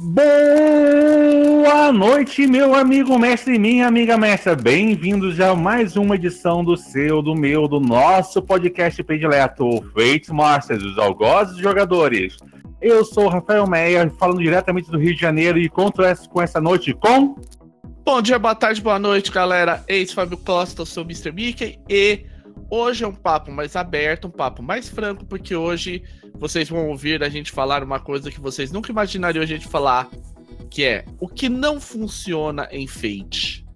Boa noite, meu amigo mestre e minha amiga mestra. Bem-vindos a mais uma edição do seu, do meu, do nosso podcast predileto, Fate Masters, os algozes jogadores. Eu sou o Rafael Meia, falando diretamente do Rio de Janeiro e conto essa, com essa noite com... Bom dia, boa tarde, boa noite, galera. Eis Fábio Costa, eu sou o Mr. Mickey e hoje é um papo mais aberto, um papo mais franco, porque hoje vocês vão ouvir a gente falar uma coisa que vocês nunca imaginariam a gente falar, que é o que não funciona em Fate.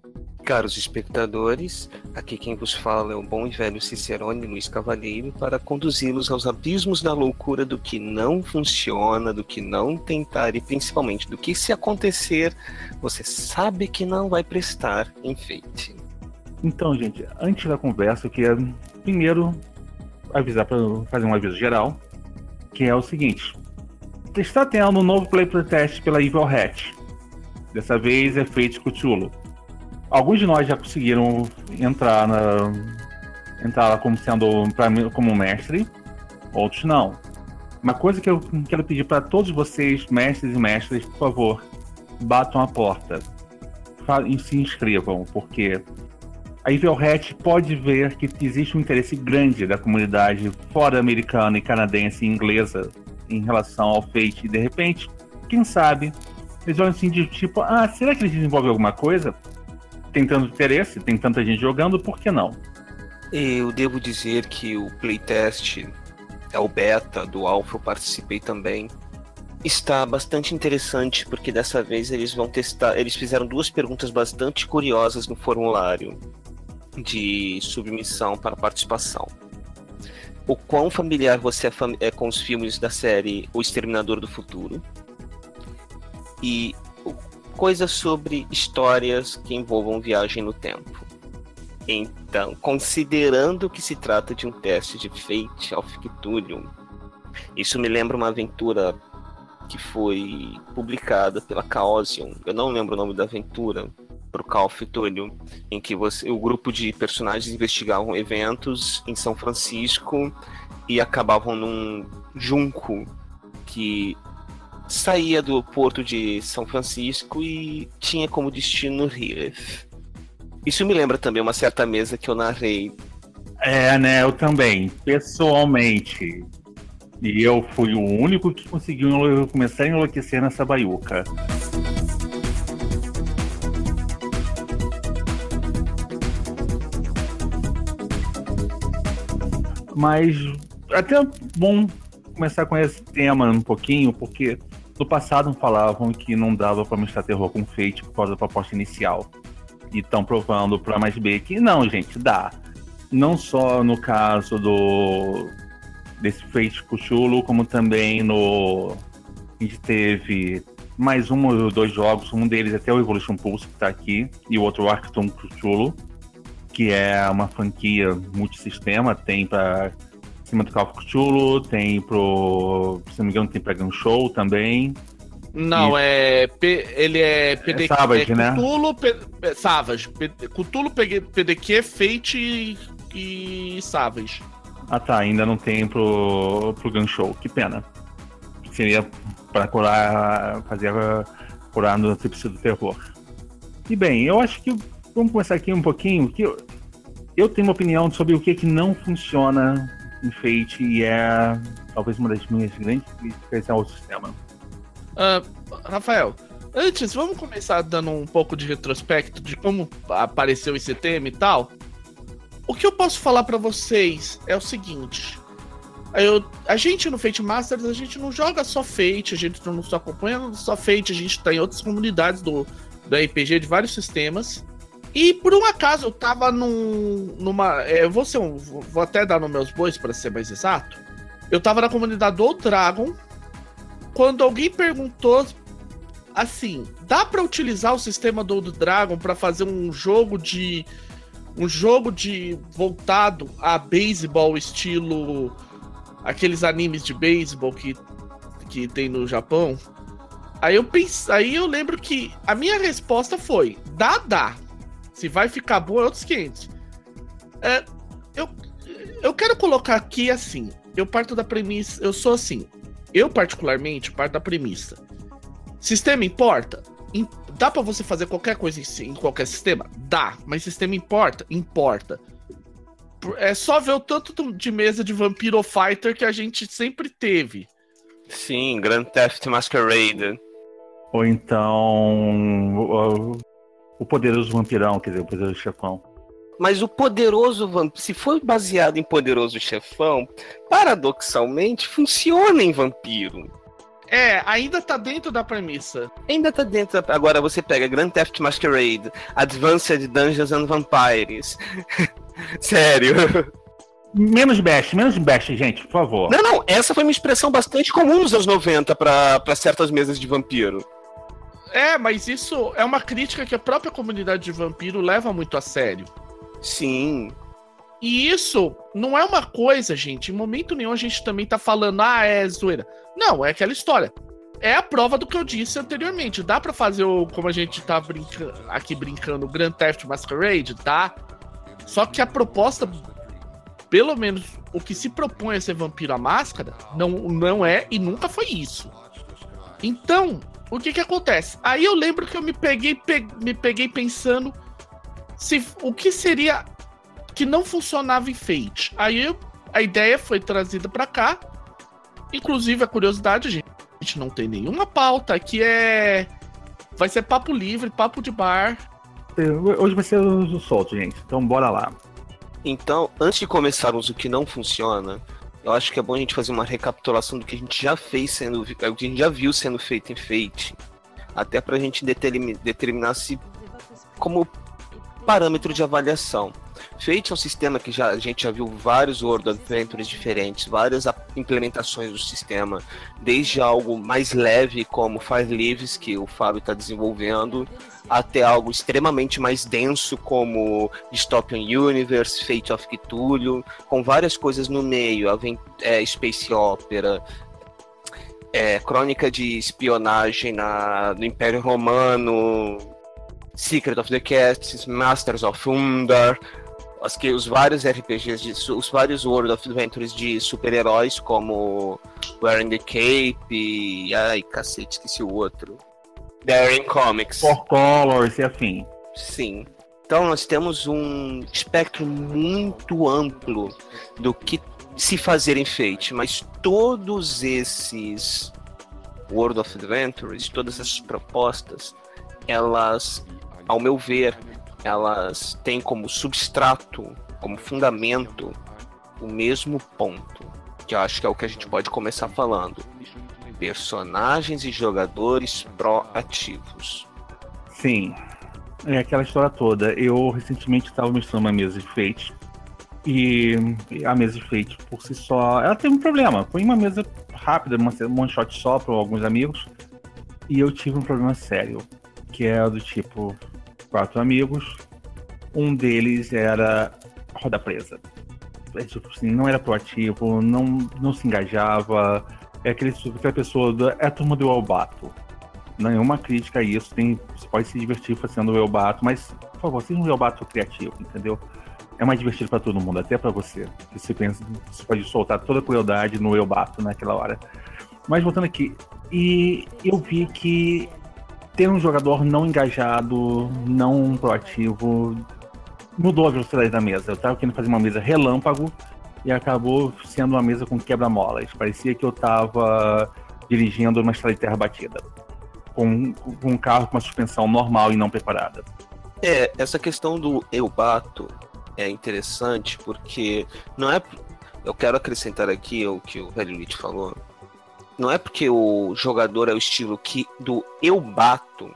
Caros espectadores, aqui quem vos fala é o bom e velho Cicerone Luiz Cavalheiro para conduzi-los aos abismos da loucura do que não funciona, do que não tentar e principalmente do que se acontecer, você sabe que não vai prestar em Fate. Então, gente, antes da conversa, eu queria primeiro avisar para fazer um aviso geral, que é o seguinte: está tendo um novo play test pela Evil Hat. Dessa vez é feito Cthulhu. Alguns de nós já conseguiram entrar na entrar como sendo como mestre, outros não. Uma coisa que eu quero pedir para todos vocês, mestres e mestras, por favor, batam a porta e se inscrevam, porque a Evil Hat pode ver que existe um interesse grande da comunidade fora americana e canadense e inglesa em relação ao Fate. E de repente, quem sabe, eles olham assim de tipo, ah, será que eles desenvolvem alguma coisa? Tem tanto interesse, tem tanta gente jogando, por que não? Eu devo dizer que o playtest, é o beta do Alpha, eu participei também. Está bastante interessante porque dessa vez eles vão testar. Eles fizeram duas perguntas bastante curiosas no formulário de submissão para participação. O quão familiar você é, fam é com os filmes da série O Exterminador do Futuro? E coisas sobre histórias que envolvam viagem no tempo. Então, considerando que se trata de um teste de Fate of Cthulhu, isso me lembra uma aventura que foi publicada pela Chaosium. Eu não lembro o nome da aventura, pro Call of em que você, o grupo de personagens investigavam eventos em São Francisco e acabavam num junco que saía do porto de São Francisco e tinha como destino Riff. Isso me lembra também uma certa mesa que eu narrei. É, né? Eu também, pessoalmente. E eu fui o único que conseguiu começar a enlouquecer nessa baiuca. Mas até bom começar com esse tema um pouquinho, porque no passado falavam que não dava para mostrar terror com Fate por causa da proposta inicial. E estão provando para mais B que não, gente, dá. Não só no caso do desse Fate Cthulhu, como também no a gente teve mais um ou dois jogos, um deles até o Evolution Pulse que está aqui, e o outro Arcton Cthulhu, que é uma franquia multisistema, tem para cima do Call of Cthulhu, tem pro. Se não me engano, tem pra também. Não, e... é. P, ele é PDQ. É Savage, é né? Cthulhu, P, Savage. P, Cthulhu, PDQ, Fate e, e Savage. Ah tá, ainda não tem pro, pro Gun Show. Que pena. Seria para curar. fazer curar no tripse do terror. E bem, eu acho que vamos começar aqui um pouquinho, que eu, eu tenho uma opinião sobre o que, que não funciona em Fate e é talvez uma das minhas grandes críticas ao sistema. Uh, Rafael, antes, vamos começar dando um pouco de retrospecto de como apareceu esse tema e tal. O que eu posso falar para vocês é o seguinte. Eu, a gente no Fate Masters, a gente não joga só Fate, a gente não só acompanha só Fate, a gente tá em outras comunidades do, do RPG de vários sistemas. E por um acaso eu tava num, numa. É, eu vou, ser um, vou até dar nos meus bois para ser mais exato. Eu tava na comunidade do Dragon. Quando alguém perguntou assim: dá para utilizar o sistema do Dragon para fazer um jogo de. Um jogo de. voltado a beisebol, estilo. aqueles animes de beisebol que, que tem no Japão? Aí eu pensei, aí eu lembro que a minha resposta foi: dá, dá. Se vai ficar bom é outros 500. É, eu, eu quero colocar aqui assim. Eu parto da premissa. Eu sou assim. Eu, particularmente, parto da premissa. Sistema importa? Im- Dá pra você fazer qualquer coisa em, em qualquer sistema? Dá, mas sistema importa? Importa. Por- É só ver o tanto de mesa de Vampiro Fighter que a gente sempre teve. Sim, Grand Theft Masquerade. Ou então. O, poderoso vampirão, quer dizer, o poderoso chefão. Mas o poderoso vampiro, se for baseado em poderoso chefão, paradoxalmente funciona em vampiro. É, ainda tá dentro da premissa. Ainda tá dentro. da- Agora você pega Grand Theft Masquerade, Advanced Dungeons and Vampires. Sério. Menos best, menos best, gente, por favor. Não, não, essa foi uma expressão bastante comum nos anos 90 pra pra certas mesas de vampiro. É, mas isso é uma crítica que a própria comunidade de vampiro leva muito a sério. Sim. E isso não é uma coisa, gente. Em momento nenhum a gente também tá falando, ah, é zoeira. Não, é aquela história. É a prova do que eu disse anteriormente. Dá pra fazer o, como a gente tá aqui brincando, o Grand Theft Masquerade, tá? Só que a proposta, pelo menos o que se propõe a ser Vampiro à Máscara, não, não é e nunca foi isso. Então, o que que acontece? Aí eu lembro que eu me peguei, pe- me peguei pensando se o que seria que não funcionava em Fate. Aí eu- a ideia foi trazida pra cá. Inclusive a curiosidade, gente, a gente não tem nenhuma pauta, que é vai ser papo livre, papo de bar. Hoje vai ser o solto, gente. Então bora lá. Então, antes de começarmos o que não funciona, eu acho que é bom a gente fazer uma recapitulação do que a gente já fez sendo. o que a gente já viu sendo feito em Fate. Até pra gente determi- determinar se como parâmetro de avaliação. Fate é um sistema que já, a gente já viu vários World Adventures diferentes, várias implementações do sistema, desde algo mais leve como Five Lives, que o Fábio está desenvolvendo, até algo extremamente mais denso como Dystopian Universe, Fate of Cthulhu, com várias coisas no meio, é, Space Opera, é, crônica de espionagem na, no Império Romano, Secret of the Cats, Masters of Undar, as que os vários RPGs, de, os vários World of Adventures de super-heróis, como Wearing the Cape, e, ai cacete, esqueci o outro. Daring Comics. Four Colors e afim. Sim. Então nós temos um espectro muito amplo do que se fazer em Fate, mas todos esses World of Adventures, todas essas propostas, elas, ao meu ver, elas têm como substrato, como fundamento, o mesmo ponto, que eu acho que é o que a gente pode começar falando. Personagens e jogadores proativos. Sim. É aquela história toda. Eu recentemente estava mestrando uma mesa de Fate. E a mesa de Fate, por si só, ela teve um problema. Foi uma mesa rápida, um one shot só para alguns amigos. E eu tive um problema sério. Que é do tipo: quatro amigos. Um deles era roda presa. Tipo assim, não era proativo, não, não se engajava. É aquele, aquela pessoa, da, é a turma do Albato nenhuma crítica a isso. Tem, você pode se divertir fazendo o Elbato, mas, por favor, seja um Elbato criativo, entendeu? É mais divertido para todo mundo, até para você. Você pensa, você pode soltar toda a crueldade no Elbato naquela hora. Mas voltando aqui, e eu vi que ter um jogador não engajado, não proativo, mudou a velocidade da mesa. Eu tava querendo fazer uma mesa relâmpago e acabou sendo uma mesa com quebra-molas. Parecia que eu tava dirigindo uma estrada de terra batida com, com um carro com uma suspensão normal e não preparada. É, essa questão do eu bato é interessante porque não é. Eu quero acrescentar aqui o que o velho Lich falou. Não é porque o jogador é o estilo que do eu bato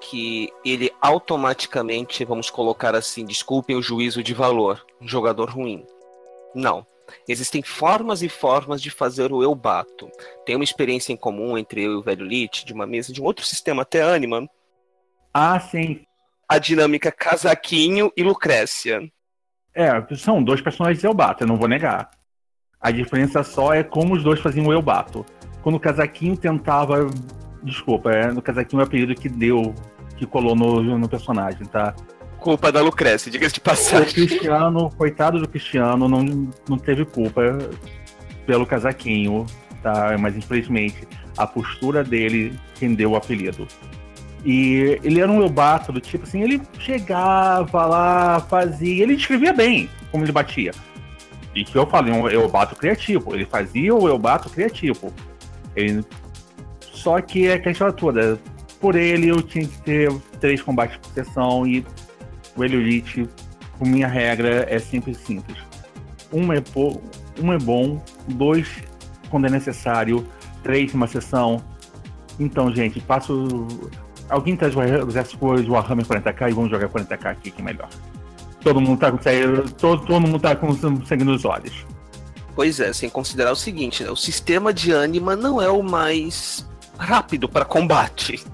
que ele automaticamente, vamos colocar assim, desculpem o juízo de valor, um jogador ruim. Não. Existem formas e formas de fazer o eu bato. Tem uma experiência em comum entre eu e o velho Lich, de uma mesa de um outro sistema, até Anima. Ah, sim. A dinâmica Casaquinho e Lucrécia. É, são dois personagens eu bato, eu não vou negar. A diferença só é como os dois faziam o eu bato. Quando o casaquinho tentava. Desculpa, é, no casaquinho é o apelido que deu, que colou no, no personagem, tá? Culpa da Lucrécia, diga-se de O passagem. Cristiano, coitado do Cristiano, não, não teve culpa pelo casaquinho, tá? Mas infelizmente a postura dele rendeu o apelido. E ele era um Eubato do tipo assim, ele chegava lá, fazia, ele escrevia bem como ele batia. E que eu falei, um Eubato criativo, ele fazia o Eubato criativo. Ele... Só que é questão toda, por ele eu tinha que ter três combates por sessão e o Elite, por minha regra, é sempre simples. Um é, po... um é bom, dois quando é necessário, três numa sessão. Então, gente, passo Alguém traz o exército de Warhammer 40k e vamos jogar 40k aqui, que é melhor. Todo mundo tá com todo, todo mundo tá com sangue nos olhos. Pois é, sem considerar o seguinte, né? O sistema de ânima não é o mais rápido para combate.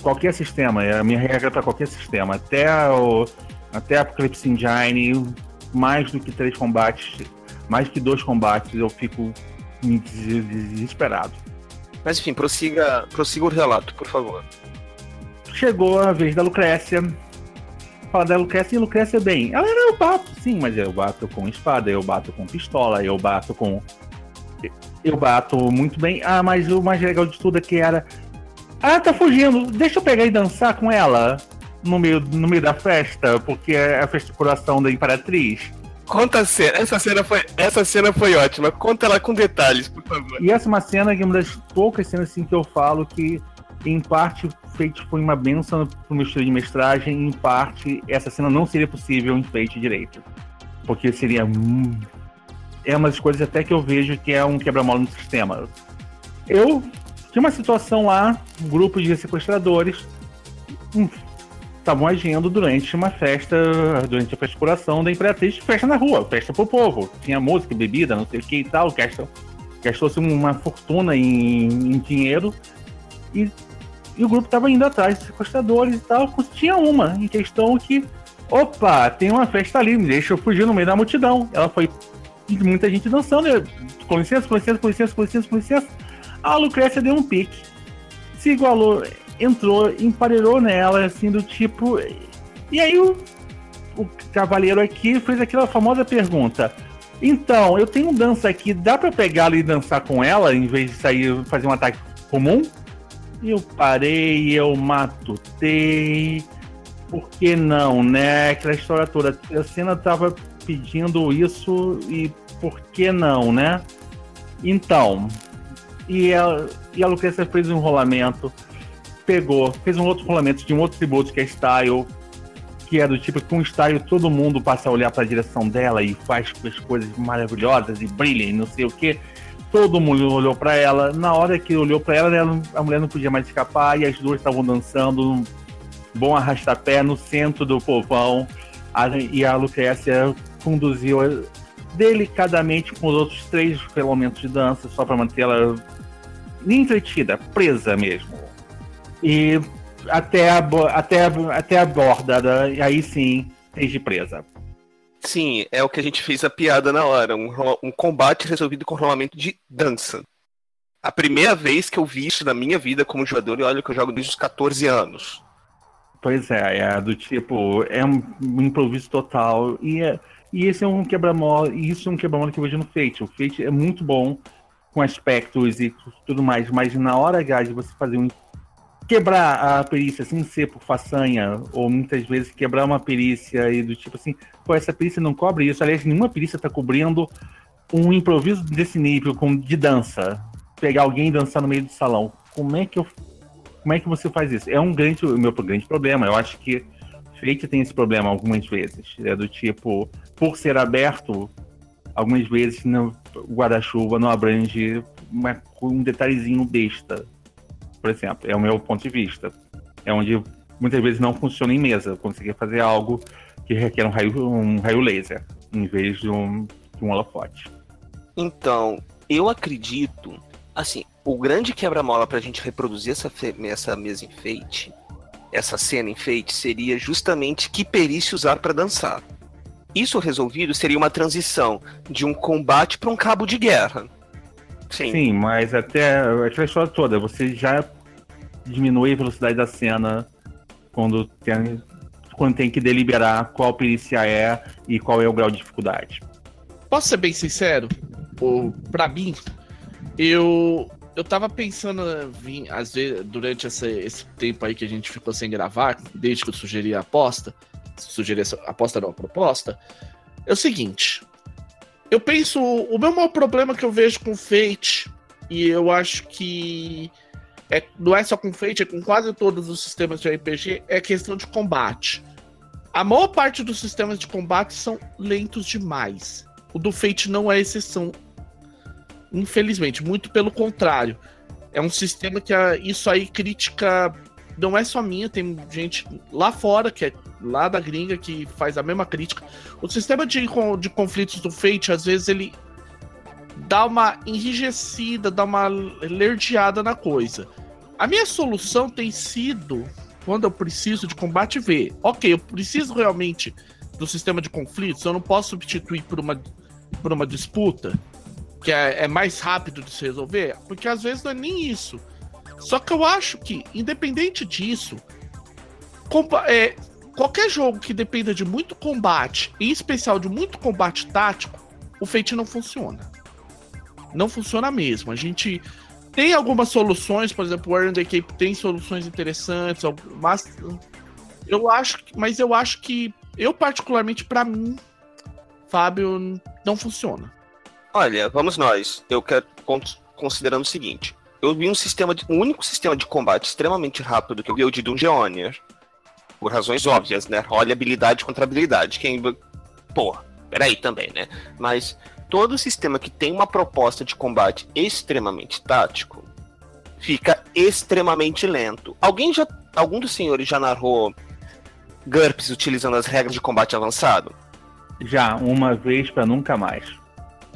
Qualquer sistema, é a minha regra para qualquer sistema. Até o até Apocalypse Engine, mais do que três combates, mais que dois combates, eu fico desesperado. Mas enfim, prossiga, prossiga o relato, por favor chegou a vez da Lucrécia. Fala da Lucrécia e Lucrécia, bem, ela era eu bato, sim, mas eu bato com espada, eu bato com pistola, eu bato com. Eu bato muito bem. Ah, mas o mais legal de tudo é que era. Ah, tá fugindo, deixa eu pegar e dançar com ela no meio, no meio da festa, porque é a festa de coração da Imperatriz. Conta a cena. Essa cena foi, essa cena foi ótima. Conta ela com detalhes, por favor. E essa é uma cena que é uma das poucas cenas assim que eu falo que em parte Foi uma benção pro meu estilo de mestragem, em parte essa cena não seria possível em Fate direito. Porque seria. É uma das coisas até que eu vejo que é um quebra-mola no sistema. Eu tinha uma situação lá, um grupo de sequestradores estavam agindo durante uma festa, durante a coração da Imperatriz, festa na rua, festa pro povo. Tinha música, bebida, não sei o que e tal, gastou-se uma fortuna em, em dinheiro e e o grupo estava indo atrás de sequestradores e tal. Tinha uma em questão que, opa, tem uma festa ali, me deixa eu fugir no meio da multidão. Ela foi muita gente dançando. Eu, com licença, com licença, com licença, com licença, com licença. A Lucrécia deu um pique. Se igualou, entrou, emparelhou nela, assim, do tipo. E aí o, o cavaleiro aqui fez aquela famosa pergunta. Então, eu tenho dança aqui, dá para pegá-la e dançar com ela em vez de sair fazer um ataque comum? Eu parei, eu matutei. Por que não, né? Aquela história toda. A cena tava pedindo isso e por que não, né? Então, e a, e a Lucrecia fez um rolamento, pegou, fez um outro rolamento de um outro tributo que é Style, que é do tipo que com Style todo mundo passa a olhar para a direção dela e faz as coisas maravilhosas e brilha e não sei o que. Todo mundo olhou para ela. Na hora que olhou para ela, a mulher não podia mais escapar e as duas estavam dançando um bom arrastapé no centro do povão. e a Lucrécia conduziu delicadamente com os outros três elementos de dança, só para mantê-la entretida, presa mesmo. E até a, até, até a borda, da, aí sim, de presa. Sim, é o que a gente fez a piada na hora. Um, um combate resolvido com rolamento de dança. A primeira vez que eu vi isso na minha vida como jogador, e olha que eu jogo desde os 14 anos. Pois é, é do tipo, é um improviso total. E, é, e esse é um quebra-mola, e isso é um quebra-mola que eu vejo no Fate. O Fate é muito bom com aspectos e tudo mais, mas na hora H de você fazer um quebrar a perícia sem ser por façanha, ou muitas vezes quebrar uma perícia do tipo assim, pô, essa perícia não cobre isso. Aliás, nenhuma perícia está cobrindo um improviso desse nível com, de dança. Pegar alguém e dançar no meio do salão. Como é que eu. Como é que você faz isso? É um grande, meu grande problema. Eu acho que Fate tem esse problema algumas vezes. É do tipo, por ser aberto, algumas vezes no, o guarda-chuva não abrange uma, um detalhezinho besta por exemplo. É o meu ponto de vista. É onde muitas vezes não funciona em mesa. Conseguir fazer algo que requer um raio, um raio laser, em vez de um, de um holofote. Então, eu acredito, assim, o grande quebra-mola para a gente reproduzir essa, essa mesa enfeite, essa cena enfeite, seria justamente que perícia usar para dançar. Isso resolvido seria uma transição de um combate para um cabo de guerra. Sim. Sim, mas até aquela história toda, você já diminui a velocidade da cena quando tem, quando tem que deliberar qual perícia é e qual é o grau de dificuldade. Posso ser bem sincero? Pra mim, eu eu tava pensando, vim, às vezes, durante esse, esse tempo aí que a gente ficou sem gravar, desde que eu sugeri a aposta, sugeri essa aposta não, a proposta, é o seguinte. Eu penso, o meu maior problema que eu vejo com Fate, e eu acho que é, não é só com Fate, é com quase todos os sistemas de RPG, é questão de combate. A maior parte dos sistemas de combate são lentos demais. O do Fate não é exceção. Infelizmente, muito pelo contrário. É um sistema que a, isso aí crítica não é só minha, tem gente lá fora, que é lá da gringa, que faz a mesma crítica. O sistema de, de conflitos do Fate, às vezes, ele dá uma enrijecida, dá uma lerdeada na coisa. A minha solução tem sido, quando eu preciso de combate, ver, ok, eu preciso realmente do sistema de conflitos, eu não posso substituir por uma, por uma disputa, que é, é mais rápido de se resolver, porque às vezes não é nem isso. Só que eu acho que, independente disso, é, qualquer jogo que dependa de muito combate, em especial de muito combate tático, o Fate não funciona. Não funciona mesmo. A gente tem algumas soluções, por exemplo, o Warren the Cape tem soluções interessantes, mas eu acho, mas eu acho que eu particularmente para mim, Fábio, não funciona. Olha, vamos nós. Eu quero considerando o seguinte. Eu vi um sistema de, um único sistema de combate extremamente rápido que eu vi o de Dungeoneer. Por razões óbvias, né? Olha habilidade contra habilidade. Quem. Pô, peraí também, né? Mas todo sistema que tem uma proposta de combate extremamente tático fica extremamente lento. Alguém já. Algum dos senhores já narrou GURPS utilizando as regras de combate avançado? Já, uma vez para nunca mais.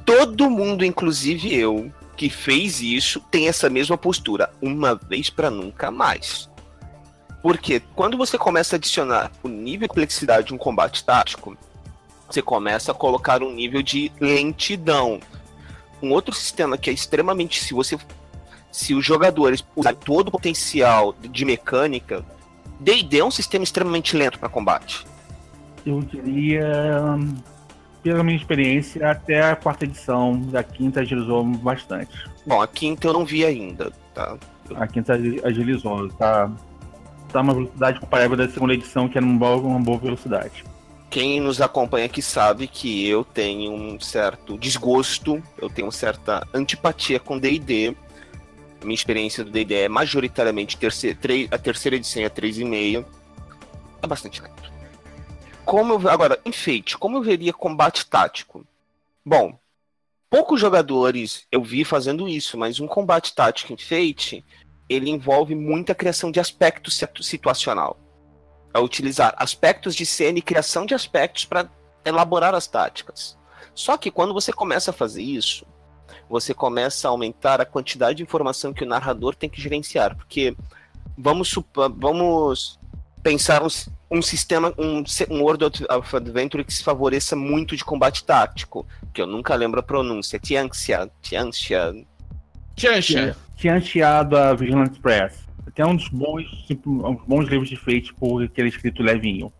Todo mundo, inclusive eu, que fez isso, tem essa mesma postura. Uma vez para nunca mais. Porque quando você começa a adicionar o nível de complexidade de um combate tático, você começa a colocar um nível de lentidão. Um outro sistema que é extremamente. Se você. Se os jogadores usarem todo o potencial de mecânica, DD é um sistema extremamente lento para combate. Eu diria. Pela minha experiência, até a quarta edição da quinta agilizou bastante. Bom, a quinta eu não vi ainda, tá? A quinta agilizou, tá? Tá uma velocidade comparável da segunda edição, que era uma boa, uma boa velocidade quem nos acompanha aqui sabe que eu tenho um certo desgosto, eu tenho uma certa antipatia com D&D. Minha experiência do D&D é majoritariamente terceira, a terceira edição é 3,5. É bastante lento. Como eu, agora, enfeite, como eu veria combate tático? Bom, poucos jogadores eu vi fazendo isso, mas um combate tático em Fate, ele envolve muita criação de aspecto situacional a utilizar aspectos de cena e criação de aspectos para elaborar as táticas. Só que quando você começa a fazer isso, você começa a aumentar a quantidade de informação que o narrador tem que gerenciar, porque vamos vamos pensar um, um sistema, um, um World of Adventure que se favoreça muito de combate tático, que eu nunca lembro a pronúncia, Tianxia, Tianxia... Tianxia. Tianxia da Vigilante Press até um dos bons, tipo, uns bons livros de Fate por aquele escrito levinho.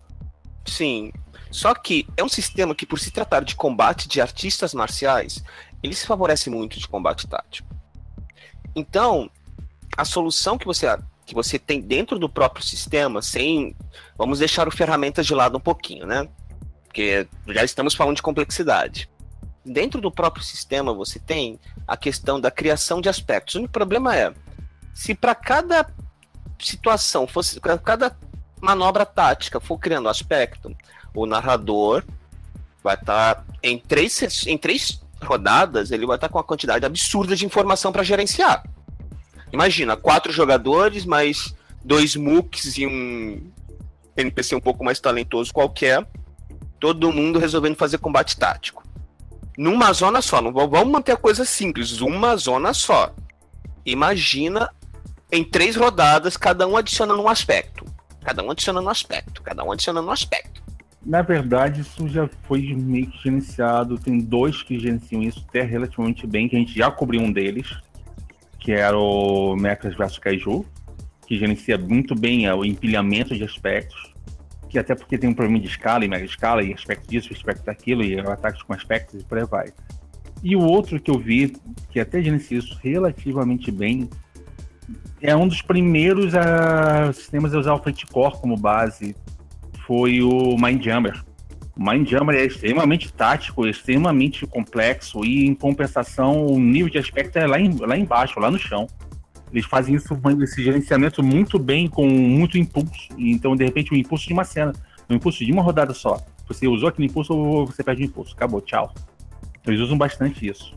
Sim. Só que é um sistema que, por se tratar de combate de artistas marciais, ele se favorece muito de combate tático. Então, a solução que você, que você tem dentro do próprio sistema, sem. Vamos deixar o ferramentas de lado um pouquinho, né? Porque já estamos falando de complexidade. Dentro do próprio sistema, você tem a questão da criação de aspectos. O problema é se para cada situação fosse cada manobra tática for criando aspecto, o narrador vai estar tá, em três em três rodadas ele vai estar tá com uma quantidade absurda de informação para gerenciar. Imagina quatro jogadores mais dois mooks e um NPC um pouco mais talentoso qualquer, todo mundo resolvendo fazer combate tático. Numa zona só, não vamos manter a coisa simples, uma zona só. Imagina em três rodadas, cada um adicionando um aspecto. Cada um adicionando um aspecto. Cada um adicionando um aspecto. Na verdade, isso já foi meio que gerenciado. Tem dois que gerenciam isso até relativamente bem, que a gente já cobriu um deles, que era o Mechas vs Kaiju, que gerencia muito bem o empilhamento de aspectos, que até porque tem um problema de escala e mega escala, e aspecto disso, aspecto daquilo, e ataques com aspectos e por aí vai. E o outro que eu vi, que até gerencia isso relativamente bem, é um dos primeiros uh, sistemas a usar o Fate como base, foi o Mindjammer. O Mindjammer é extremamente tático, extremamente complexo e, em compensação, o nível de aspecto é lá, em, lá embaixo, lá no chão. Eles fazem isso, esse gerenciamento muito bem, com muito impulso. Então, de repente, o impulso de uma cena, o impulso de uma rodada só. Você usou aquele impulso você perde o impulso. Acabou, tchau. Eles usam bastante isso.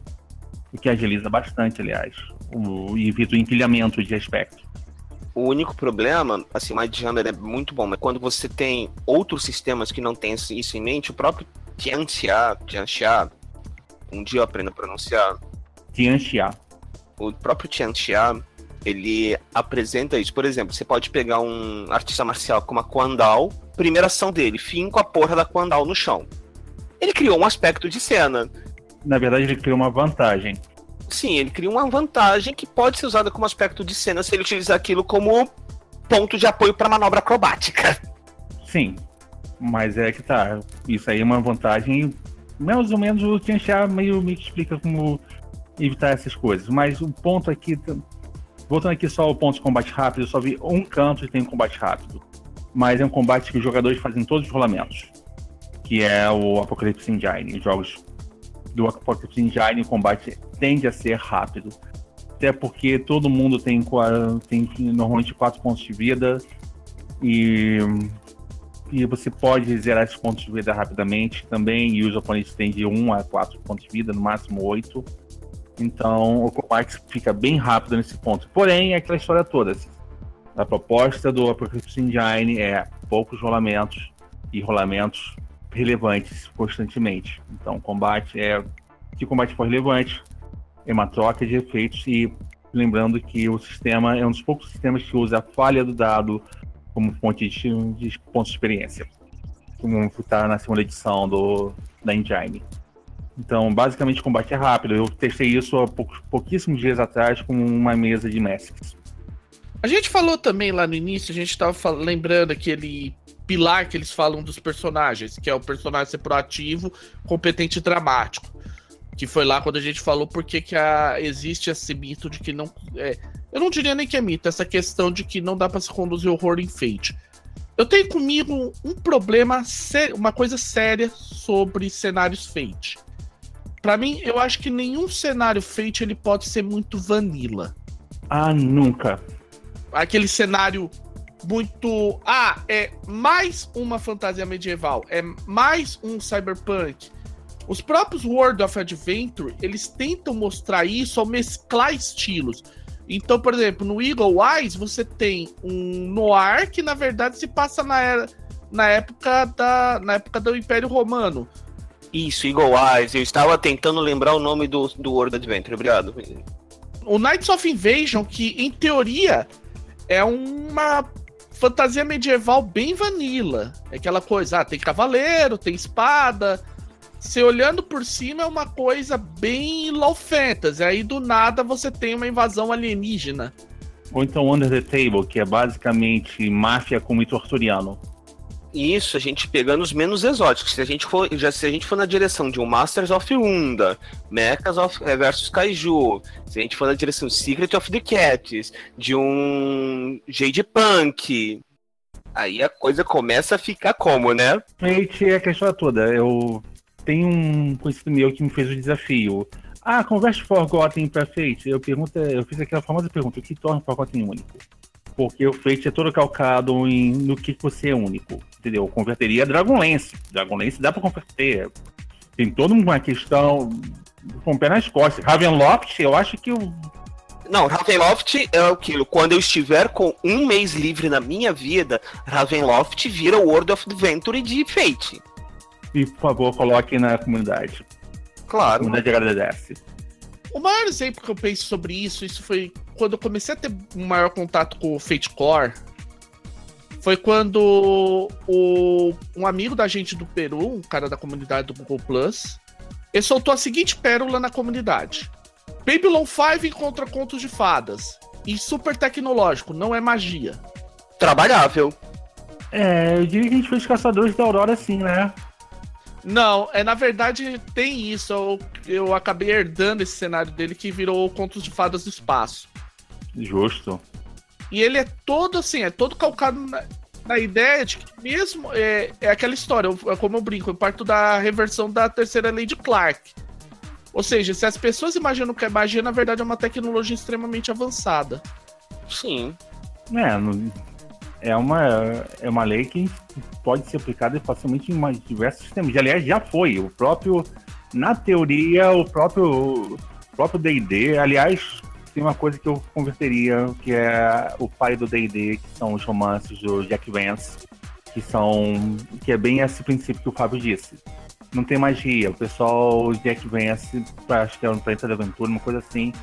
O que agiliza bastante, aliás. O, evita o empilhamento de aspecto. O único problema, assim, o Mindjammer é muito bom, mas quando você tem outros sistemas que não têm isso em mente, o próprio Tianxia, Tianxia, um dia eu aprendo a pronunciar. Tianxia. O próprio Tianxia, ele apresenta isso. Por exemplo, você pode pegar um artista marcial como a Quandal, primeira ação dele, fim com a porra da Quandal no chão. Ele criou um aspecto de cena na verdade, ele cria uma vantagem. Sim, ele cria uma vantagem que pode ser usada como aspecto de cena se ele utilizar aquilo como ponto de apoio para manobra acrobática. Sim, mas é que tá. Isso aí é uma vantagem. Mais ou menos o Tianxia meio me explica como evitar essas coisas. Mas o ponto aqui. Voltando aqui só ao ponto de combate rápido, eu só vi um canto que tem combate rápido. Mas é um combate que os jogadores fazem todos os rolamentos. Que é o Apocalypse Engine, jogos do Apocalypse Engine, o combate tende a ser rápido. Até porque todo mundo tem, tem normalmente 4 pontos de vida e, e você pode zerar esses pontos de vida rapidamente também. E os oponentes têm de 1 a 4 pontos de vida, no máximo 8. Então o combate fica bem rápido nesse ponto. Porém, é aquela história toda. Assim, a proposta do Apocalypse Engine é poucos rolamentos e rolamentos relevantes constantemente. Então, combate é. O combate for relevante, é uma troca de efeitos e lembrando que o sistema é um dos poucos sistemas que usa a falha do dado como fonte de, de pontos de experiência, como está na segunda edição do, da Engine. Então, basicamente, combate é rápido. Eu testei isso há poucos, pouquíssimos dias atrás com uma mesa de Magics. A gente falou também lá no início, a gente estava lembrando aquele pilar que eles falam dos personagens, que é o personagem ser proativo, competente e dramático. Que foi lá quando a gente falou porque que a, existe esse mito de que não. É, eu não diria nem que é mito, essa questão de que não dá para se conduzir horror em Fate. Eu tenho comigo um problema, uma coisa séria sobre cenários Fate. Para mim, eu acho que nenhum cenário Fate ele pode ser muito vanilla. Ah, nunca. Aquele cenário muito. Ah, é mais uma fantasia medieval, é mais um cyberpunk. Os próprios World of Adventure, eles tentam mostrar isso ao mesclar estilos. Então, por exemplo, no Eagle Eyes, você tem um noir que na verdade se passa na, era, na época da na época do Império Romano. Isso, Eagle Eyes. Eu estava tentando lembrar o nome do, do World Adventure. Obrigado. O Knights of Invasion, que em teoria é uma fantasia medieval bem vanilla. É aquela coisa, ah, tem cavaleiro, tem espada. Se olhando por cima é uma coisa bem low fantasy. Aí do nada você tem uma invasão alienígena. Ou então Under the Table, que é basicamente máfia com mito arturiano. Isso, a gente pegando os menos exóticos. Se a gente for, já, se a gente for na direção de um Masters of Unda, Mechas of, eh, versus Kaiju, se a gente for na direção de Secret of the Cats, de um Jade Punk, aí a coisa começa a ficar como, né? Fate é a questão toda. Eu tenho um conhecido meu que me fez o desafio. Ah, converte Forgotten pra Fate. Eu, pergunto, eu fiz aquela famosa pergunta: o que torna Forgotten único? Porque o Fate é todo calcado em, no que você é único entendeu? Eu converteria Dragonlance. Dragonlance dá pra converter. Tem toda uma questão com o pé nas costas. Ravenloft, eu acho que o. Não, Ravenloft é aquilo. Quando eu estiver com um mês livre na minha vida, Ravenloft vira o World of Adventure de Fate. E por favor, coloque na comunidade. Claro. A comunidade agradece. O maior exemplo que eu penso sobre isso, isso foi quando eu comecei a ter um maior contato com o Fate Core, foi quando o, um amigo da gente do Peru, um cara da comunidade do Google Plus, ele soltou a seguinte pérola na comunidade. Babylon 5 encontra contos de fadas. E super tecnológico, não é magia. Trabalhável. É, eu diria que a gente fez Caçadores da Aurora assim, né? Não, é na verdade tem isso. Eu, eu acabei herdando esse cenário dele que virou Contos de Fadas do Espaço. Justo. E ele é todo assim, é todo calcado na, na ideia de que mesmo. É, é aquela história, eu, é como eu brinco, eu parto da reversão da terceira lei de Clark. Ou seja, se as pessoas imaginam que é magia, na verdade é uma tecnologia extremamente avançada. Sim. É, é uma, é uma lei que pode ser aplicada facilmente em diversos sistemas. Aliás, já foi. O próprio, na teoria, o próprio próprio D&D, aliás, tem uma coisa que eu converteria, que é o pai do D&D, que são os romances do Jack Vance, que são que é bem esse princípio que o Fábio disse. Não tem magia. O pessoal, o Jack Vance, acho que é um planeta da aventura, uma coisa assim.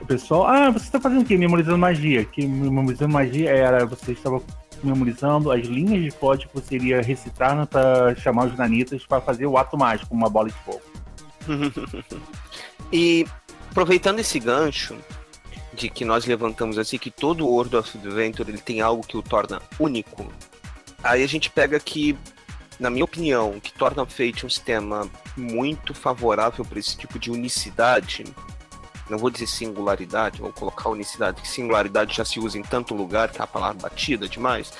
O pessoal, ah, você está fazendo o quê? Memorizando magia. Que memorizando magia era você estava memorizando as linhas de código que você iria recitar para chamar os nanitas para fazer o ato mágico, uma bola de fogo. e aproveitando esse gancho, de que nós levantamos assim, que todo World of Adventure ele tem algo que o torna único. Aí a gente pega que, na minha opinião, que torna o Fate um sistema muito favorável para esse tipo de unicidade. Não vou dizer singularidade, vou colocar unicidade, que singularidade já se usa em tanto lugar que é a palavra batida demais.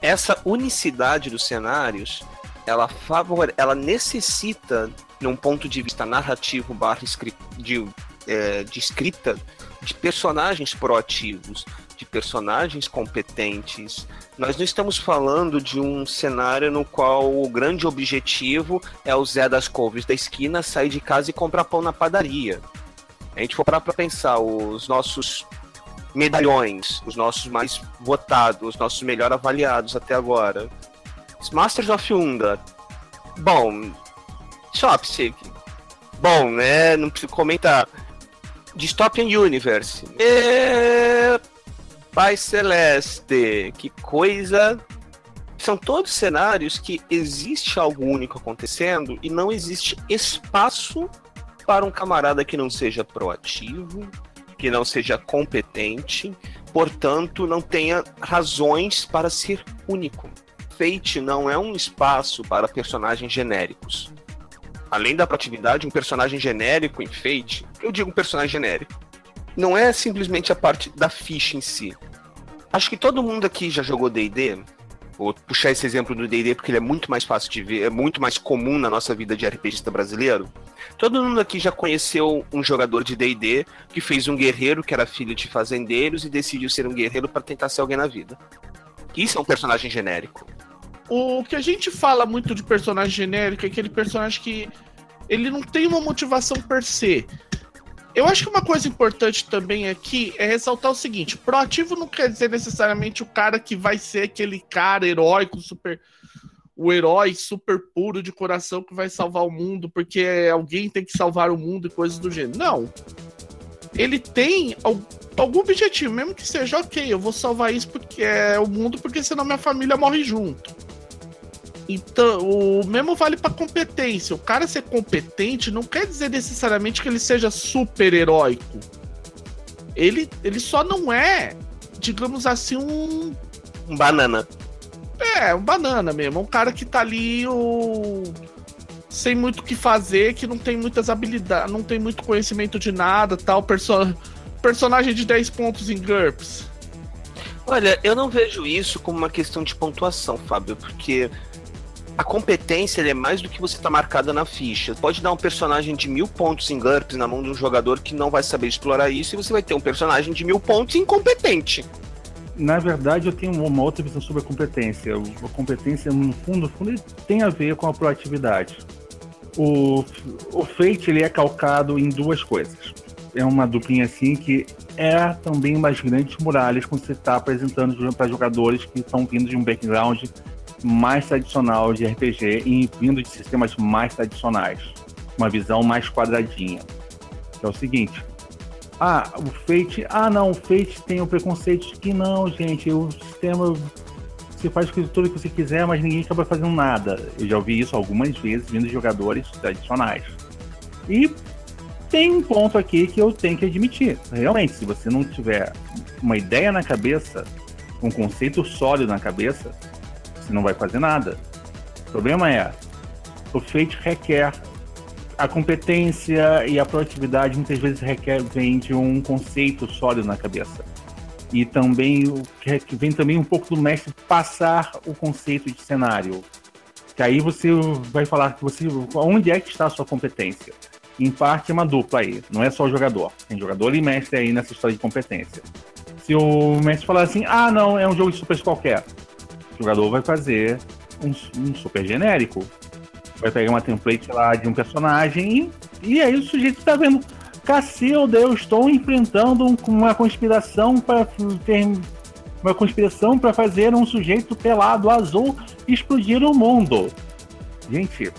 Essa unicidade dos cenários, ela favor... ela necessita, num ponto de vista narrativo barra de, é, de escrita, de personagens proativos, de personagens competentes. Nós não estamos falando de um cenário no qual o grande objetivo é o Zé das Couves da esquina sair de casa e comprar pão na padaria. A gente for parar para pensar, os nossos medalhões, os nossos mais votados, os nossos melhor avaliados até agora. Masters of Unda. Bom, Chopstick. Bom, né? Não preciso comentar. Dystopian Universe. Pai Celeste, que coisa. São todos cenários que existe algo único acontecendo e não existe espaço para um camarada que não seja proativo, que não seja competente, portanto, não tenha razões para ser único. Fate não é um espaço para personagens genéricos além da proatividade, um personagem genérico em Fate, eu digo um personagem genérico, não é simplesmente a parte da ficha em si. Acho que todo mundo aqui já jogou D&D, vou puxar esse exemplo do D&D porque ele é muito mais fácil de ver, é muito mais comum na nossa vida de RPGista brasileiro. Todo mundo aqui já conheceu um jogador de D&D que fez um guerreiro que era filho de fazendeiros e decidiu ser um guerreiro para tentar ser alguém na vida. Isso é um personagem genérico. O que a gente fala muito de personagem genérico é aquele personagem que ele não tem uma motivação per se. Eu acho que uma coisa importante também aqui é ressaltar o seguinte: proativo não quer dizer necessariamente o cara que vai ser aquele cara heróico, super. O herói super puro de coração que vai salvar o mundo porque alguém tem que salvar o mundo e coisas do gênero. Não. Ele tem algum objetivo, mesmo que seja, ok, eu vou salvar isso porque é o mundo, porque senão minha família morre junto. Então, o mesmo vale para competência. O cara ser competente não quer dizer necessariamente que ele seja super heróico. Ele, ele só não é, digamos assim, um. Um banana. É, um banana mesmo. Um cara que tá ali o... sem muito o que fazer, que não tem muitas habilidades, não tem muito conhecimento de nada, tal. Perso... Personagem de 10 pontos em GURPS. Olha, eu não vejo isso como uma questão de pontuação, Fábio, porque a competência é mais do que você está marcada na ficha. Pode dar um personagem de mil pontos em GURPS na mão de um jogador que não vai saber explorar isso, e você vai ter um personagem de mil pontos incompetente. Na verdade, eu tenho uma outra visão sobre a competência. A competência, no fundo, no fundo tem a ver com a proatividade. O, o Fate ele é calcado em duas coisas. É uma duplinha assim que é também umas grandes muralhas quando você está apresentando para jogadores que estão vindo de um background mais tradicional de RPG e vindo de sistemas mais tradicionais. Uma visão mais quadradinha. Que é o seguinte. Ah, o Fate. Ah, não, o Fate tem o preconceito de que não, gente, o sistema. Você faz tudo que você quiser, mas ninguém acaba fazendo nada. Eu já ouvi isso algumas vezes vindo de jogadores tradicionais. E tem um ponto aqui que eu tenho que admitir. Realmente, se você não tiver uma ideia na cabeça, um conceito sólido na cabeça, você não vai fazer nada. O problema é, O Fate requer a competência e a proatividade muitas vezes requer vem de um conceito sólido na cabeça. E também o que vem também um pouco do mestre passar o conceito de cenário. Que aí você vai falar que você onde é que está a sua competência? Em parte é uma dupla aí não é só o jogador. Tem jogador e mestre aí nessa história de competência. Se o mestre falar assim ah não é um jogo de super qualquer jogador vai fazer um, um super genérico vai pegar uma template lá de um personagem e, e aí o sujeito está vendo Cacilda, eu estou enfrentando uma conspiração para ter uma conspiração para fazer um sujeito pelado azul explodir o mundo. Gente,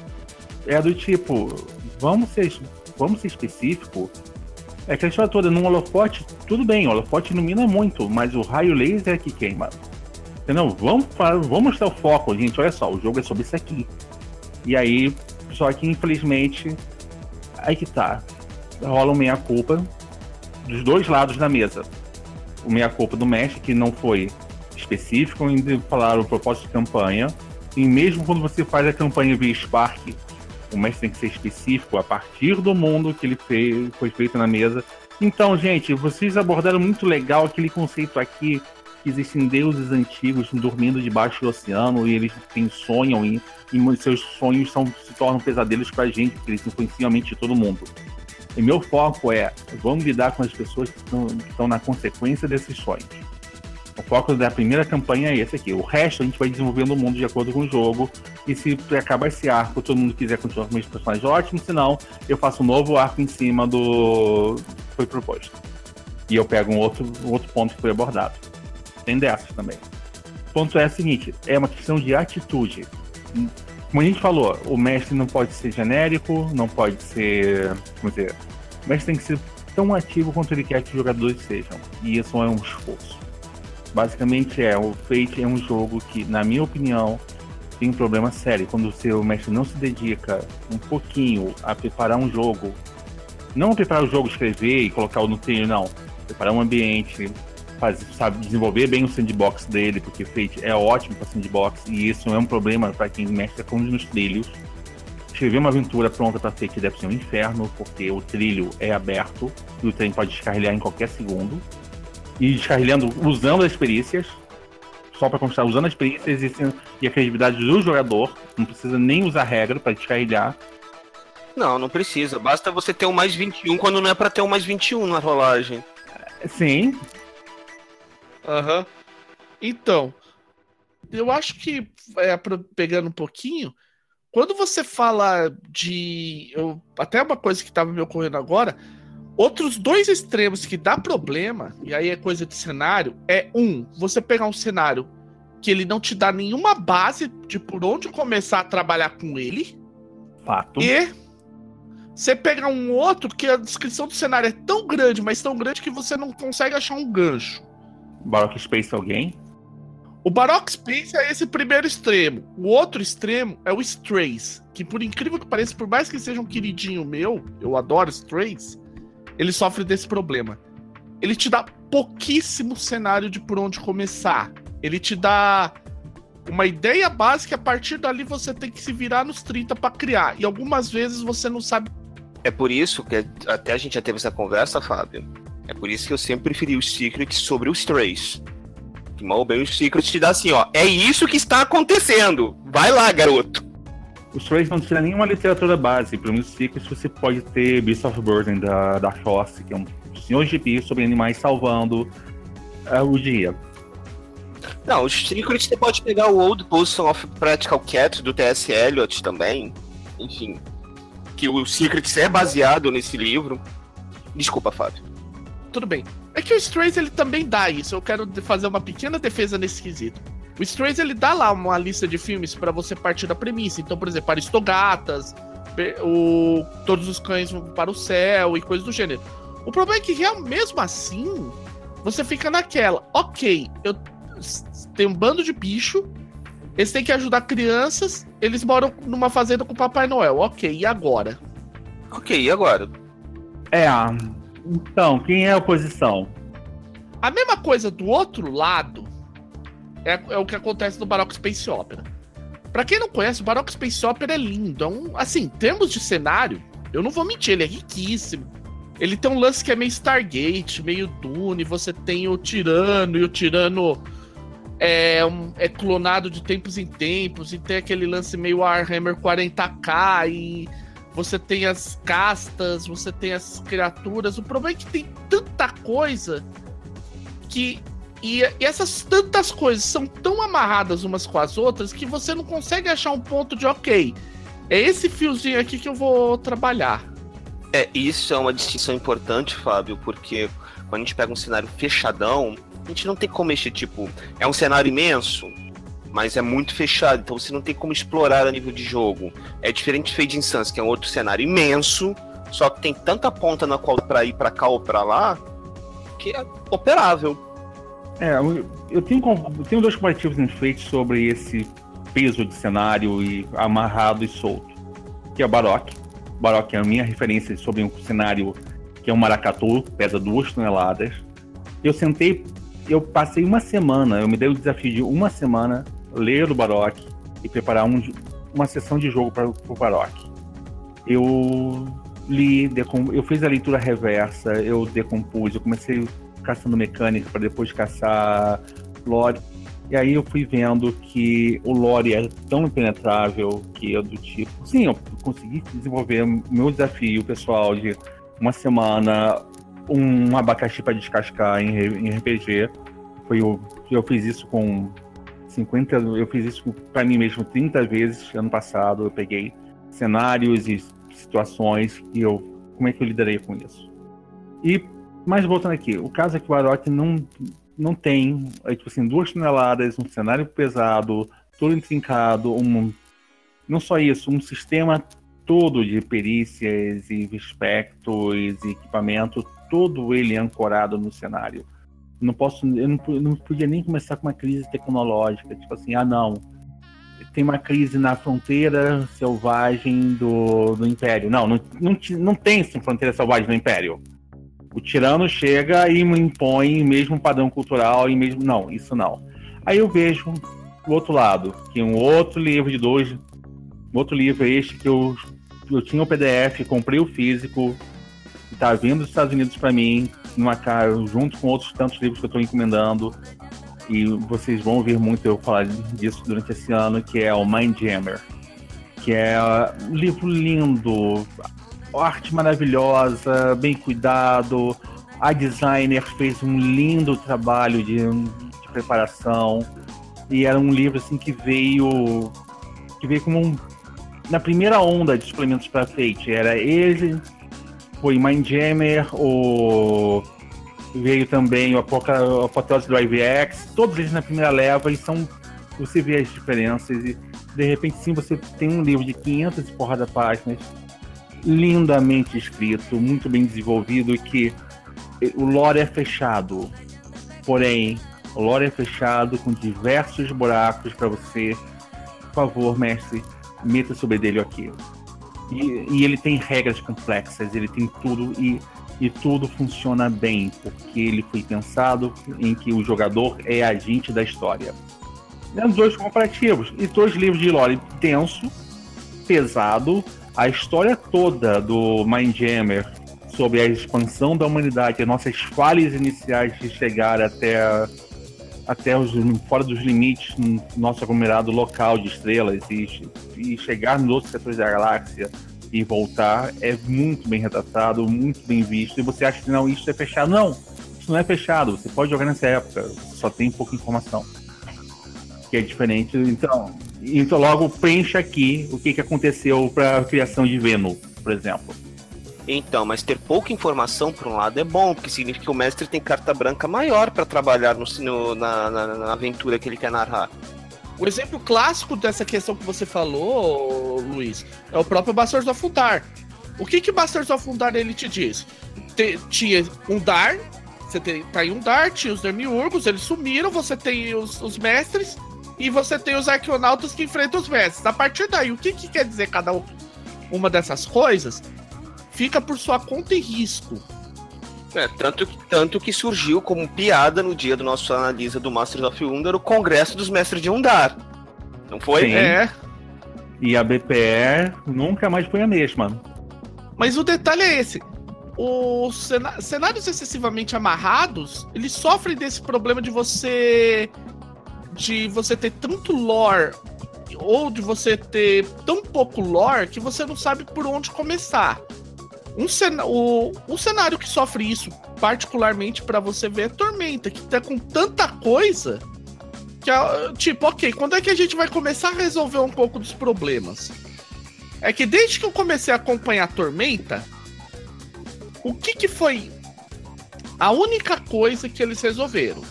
é do tipo, vamos ser, vamos ser específico. É que a história toda num holofote, tudo bem, o holofote ilumina muito, mas o raio laser é que queima. Entendeu? Vamos, vamos mostrar o foco, gente. Olha só, o jogo é sobre isso aqui. E aí, só que infelizmente, aí que tá rola um meia-culpa dos dois lados da mesa. O meia-culpa do mestre, que não foi específico em falar o propósito de campanha, e mesmo quando você faz a campanha via Spark, o mestre tem que ser específico a partir do mundo que ele fez, foi feito na mesa. Então, gente, vocês abordaram muito legal aquele conceito aqui que existem deuses antigos dormindo debaixo do oceano e eles têm, sonham e, e seus sonhos são, se tornam pesadelos pra gente, porque eles influenciam a mente de todo mundo. E meu foco é, vamos lidar com as pessoas que estão, que estão na consequência desses sonhos. O foco da primeira campanha é esse aqui. O resto a gente vai desenvolvendo o mundo de acordo com o jogo. E se acabar esse arco, todo mundo quiser continuar com os personagens, ótimo. Se não, eu faço um novo arco em cima do que foi proposto. E eu pego um outro, um outro ponto que foi abordado. Tem dessas também. O ponto é o seguinte: é uma questão de atitude. Como a gente falou, o mestre não pode ser genérico, não pode ser. Como dizer? O mestre tem que ser tão ativo quanto ele quer que os jogadores sejam. E isso é um esforço. Basicamente é, o Fate é um jogo que, na minha opinião, tem um problema sério. Quando o seu mestre não se dedica um pouquinho a preparar um jogo, não preparar o jogo, escrever e colocar o no não. Preparar um ambiente, fazer, sabe, desenvolver bem o sandbox dele, porque Fate é ótimo para sandbox e isso não é um problema para quem mexe com nos trilhos. Escrever uma aventura pronta para Fate deve ser um inferno, porque o trilho é aberto e o trem pode descarrilhar em qualquer segundo. E descarrilhando usando as perícias, só para constar, usando as perícias e, e a credibilidade do jogador, não precisa nem usar regra para descarrilhar. Não, não precisa. Basta você ter um mais 21 quando não é para ter um mais 21 na rolagem. Sim, Aham. Uhum. Então, eu acho que, é, pegando um pouquinho, quando você fala de. Eu, até uma coisa que estava me ocorrendo agora. Outros dois extremos que dá problema, e aí é coisa de cenário, é um, você pegar um cenário que ele não te dá nenhuma base de por onde começar a trabalhar com ele. Fato. E você pegar um outro que a descrição do cenário é tão grande, mas tão grande que você não consegue achar um gancho. Baroque Space alguém? O Baroque Space é esse primeiro extremo. O outro extremo é o Strays, que por incrível que pareça, por mais que seja um queridinho meu, eu adoro Strays, ele sofre desse problema. Ele te dá pouquíssimo cenário de por onde começar. Ele te dá uma ideia básica, a partir dali você tem que se virar nos 30 para criar. E algumas vezes você não sabe. É por isso que até a gente já teve essa conversa, Fábio é por isso que eu sempre preferi o Secret sobre os Strays. Que mal bem o Secret te dá assim, ó. É isso que está acontecendo. Vai lá, garoto. Os Strays não tinha nenhuma literatura base. Pelo menos Secret você pode ter Beast of Burden da, da Fosse, que é um senhor GP sobre animais salvando uh, o dia. Não, o Secret você pode pegar o Old Potion of Practical Cat do T.S. Eliot também. Enfim. Que o Secret é baseado nesse livro. Desculpa, Fábio tudo bem. É que o Strays ele também dá isso. Eu quero fazer uma pequena defesa nesse quesito. O Strays ele dá lá uma lista de filmes para você partir da premissa. Então, por exemplo, Aristogatas, o Todos os Cães para o Céu e coisas do gênero. O problema é que mesmo assim, você fica naquela. Ok, eu tenho um bando de bicho. Eles têm que ajudar crianças. Eles moram numa fazenda com o Papai Noel. Ok, e agora? Ok, e agora? É, então, quem é a oposição? A mesma coisa do outro lado é, é o que acontece no Baroque Space Opera. Pra quem não conhece, o Baroque Space Opera é lindo. É um, assim, em termos de cenário, eu não vou mentir, ele é riquíssimo. Ele tem um lance que é meio Stargate, meio Dune. Você tem o Tirano e o Tirano é, um, é clonado de tempos em tempos. E tem aquele lance meio Warhammer 40k. E você tem as castas, você tem as criaturas. O problema é que tem tanta coisa que. E, e essas tantas coisas são tão amarradas umas com as outras que você não consegue achar um ponto de ok. É esse fiozinho aqui que eu vou trabalhar. É, isso é uma distinção importante, Fábio, porque quando a gente pega um cenário fechadão, a gente não tem como mexer, tipo, é um cenário imenso, mas é muito fechado, então você não tem como explorar a nível de jogo. É diferente de Fade Instance, que é um outro cenário imenso, só que tem tanta ponta na qual para ir para cá ou para lá, que é operável. É, eu tenho, eu tenho dois comparativos feitos sobre esse peso de cenário e amarrado e solto, que é o Baroque. Baroque é a minha referência sobre um cenário que é um maracatu, pesa duas toneladas. Eu sentei, eu passei uma semana, eu me dei o desafio de uma semana ler o Baroque e preparar um, uma sessão de jogo para o Baroque. Eu li, eu fiz a leitura reversa, eu decompus, eu comecei caçando mecânica para depois caçar lore. E aí eu fui vendo que o lore é tão impenetrável que é do tipo. Sim, eu consegui desenvolver meu desafio pessoal de uma semana, um abacaxi para descascar em, RPG. Foi o, eu fiz isso com 50, eu fiz isso para mim mesmo 30 vezes ano passado. Eu peguei cenários e situações e eu como é que eu lidarei com isso. E mas voltando aqui, o caso é que o Arok não não tem, é, tipo assim, duas toneladas, um cenário pesado, todo intrincado, um não só isso, um sistema todo de perícias e aspectos e equipamento, todo ele ancorado no cenário não posso, eu não, eu não podia nem começar com uma crise tecnológica, tipo assim, ah não, tem uma crise na fronteira selvagem do, do Império. Não, não, não, não tem fronteira selvagem no Império. O tirano chega e impõe mesmo padrão cultural e mesmo. Não, isso não. Aí eu vejo o outro lado, que um outro livro de dois. Um outro livro este que eu, eu tinha o PDF, comprei o físico, está vindo dos Estados Unidos para mim, numa junto com outros tantos livros que eu estou encomendando. E vocês vão ouvir muito eu falar disso durante esse ano, que é o Mind Jammer. Que é um livro lindo, arte maravilhosa, bem cuidado. A designer fez um lindo trabalho de, de preparação. E era um livro assim que veio que veio como um, na primeira onda de suplementos para Fate. Era ele foi Mindjammer, o veio também o Apoteose do IVX, todos eles na primeira leva e são você vê as diferenças e de repente sim você tem um livro de 500 e porrada páginas lindamente escrito, muito bem desenvolvido e que o lore é fechado. Porém, o lore é fechado com diversos buracos para você. Por favor, mestre, meta sobre dele aqui. E, e, ele tem regras complexas, ele tem tudo e, e tudo funciona bem, porque ele foi pensado em que o jogador é agente da história. É dois comparativos. E dois livros de lore denso, pesado, a história toda do Mindjammer sobre a expansão da humanidade, as nossas falhas iniciais de chegar até até os, fora dos limites no nosso aglomerado local de estrelas e, e chegar nos outros setores da galáxia e voltar é muito bem retratado, muito bem visto. E você acha que não, isso é fechado. Não, isso não é fechado. Você pode jogar nessa época, só tem pouca informação. Que é diferente. Então, então logo preencha aqui o que, que aconteceu para a criação de Venu, por exemplo. Então, mas ter pouca informação, por um lado, é bom, porque significa que o mestre tem carta branca maior para trabalhar no, no na, na, na, aventura que ele quer narrar. O exemplo clássico dessa questão que você falou, Luiz, é o próprio Bastards of Undar. O que que Bastards of Undar ele te diz? Te, tinha um Dar, você tem, tá aí um Dar, tinha os Demiurgos, eles sumiram, você tem os, os mestres e você tem os arqueonautas que enfrentam os mestres. A partir daí, o que que quer dizer cada uma dessas coisas? Fica por sua conta e risco. É, tanto, tanto que surgiu como piada no dia do nosso analisa do Masters of Undar o Congresso dos Mestres de Undar. Não foi? Sim. É. E a BPE nunca mais foi a mesma. Mas o detalhe é esse. Os cenários excessivamente amarrados, eles sofrem desse problema de você de você ter tanto lore ou de você ter tão pouco lore que você não sabe por onde começar. Um, o, um cenário que sofre isso, particularmente para você ver, é Tormenta, que tá com tanta coisa que, tipo, ok, quando é que a gente vai começar a resolver um pouco dos problemas? É que desde que eu comecei a acompanhar a Tormenta, o que que foi a única coisa que eles resolveram?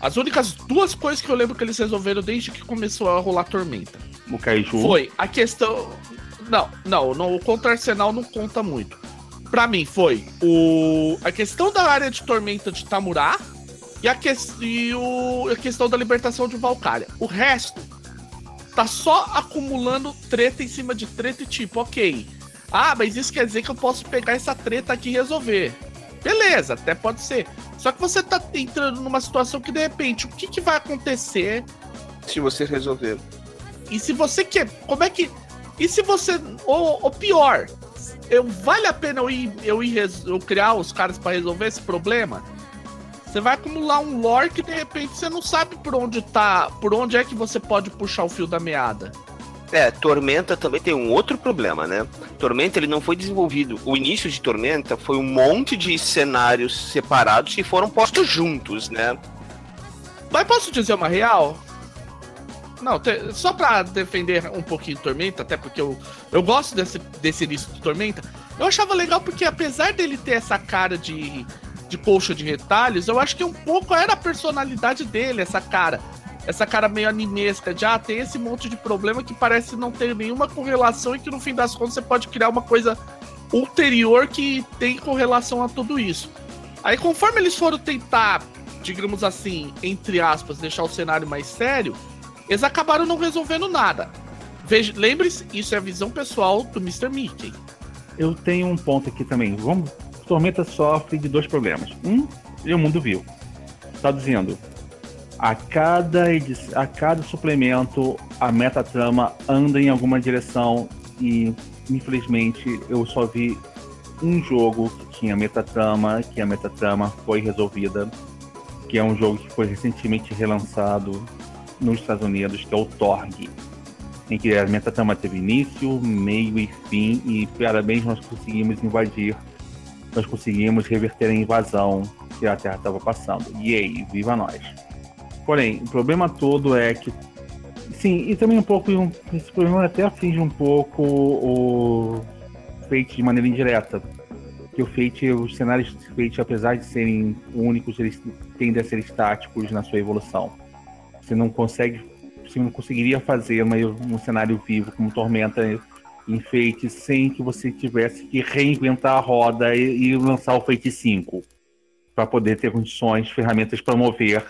As únicas duas coisas que eu lembro que eles resolveram desde que começou a rolar Tormenta. O Kaiju. Foi a questão. Não, não, não, o contra Arsenal não conta muito. Pra mim foi o a questão da área de tormenta de Tamurá e a, que... e o... a questão da libertação de Valkyria. O resto tá só acumulando treta em cima de treta e tipo, ok. Ah, mas isso quer dizer que eu posso pegar essa treta aqui e resolver. Beleza, até pode ser. Só que você tá entrando numa situação que de repente, o que, que vai acontecer se você resolver? E se você quer. Como é que. E se você. Ou, ou pior, eu, vale a pena eu ir, eu ir eu criar os caras para resolver esse problema? Você vai acumular um lore que de repente você não sabe por onde tá, por onde é que você pode puxar o fio da meada. É, Tormenta também tem um outro problema, né? Tormenta ele não foi desenvolvido. O início de Tormenta foi um monte de cenários separados que foram postos juntos, né? Mas posso dizer uma real? Não, te, só pra defender um pouquinho Tormenta, até porque eu, eu gosto desse, desse início de Tormenta, eu achava legal porque apesar dele ter essa cara de de colcha de retalhos, eu acho que um pouco era a personalidade dele, essa cara. Essa cara meio animesca de, ah, tem esse monte de problema que parece não ter nenhuma correlação e que no fim das contas você pode criar uma coisa ulterior que tem correlação a tudo isso. Aí conforme eles foram tentar, digamos assim, entre aspas, deixar o cenário mais sério, eles acabaram não resolvendo nada. Lembre-se, isso é a visão pessoal do Mr. Mickey. Eu tenho um ponto aqui também. Vamos Tormenta sofre de dois problemas. Um, é o mundo vivo. Traduzindo, a cada, a cada suplemento, a metatrama anda em alguma direção e, infelizmente, eu só vi um jogo que tinha metatrama, que a metatrama foi resolvida, que é um jogo que foi recentemente relançado nos Estados Unidos, que é o Torg, em que a metatrama teve início, meio e fim, e parabéns, nós conseguimos invadir nós conseguimos reverter a invasão que a Terra estava passando. E aí, viva nós! Porém, o problema todo é que. Sim, e também um pouco. Esse problema até atinge um pouco o Fate de maneira indireta. Que o Fate, os cenários de apesar de serem únicos, eles tendem a ser estáticos na sua evolução. Você não consegue. Você não conseguiria fazer uma, um cenário vivo como Tormenta enfeite sem que você tivesse que reinventar a roda e, e lançar o Fate 5 para poder ter condições, ferramentas para mover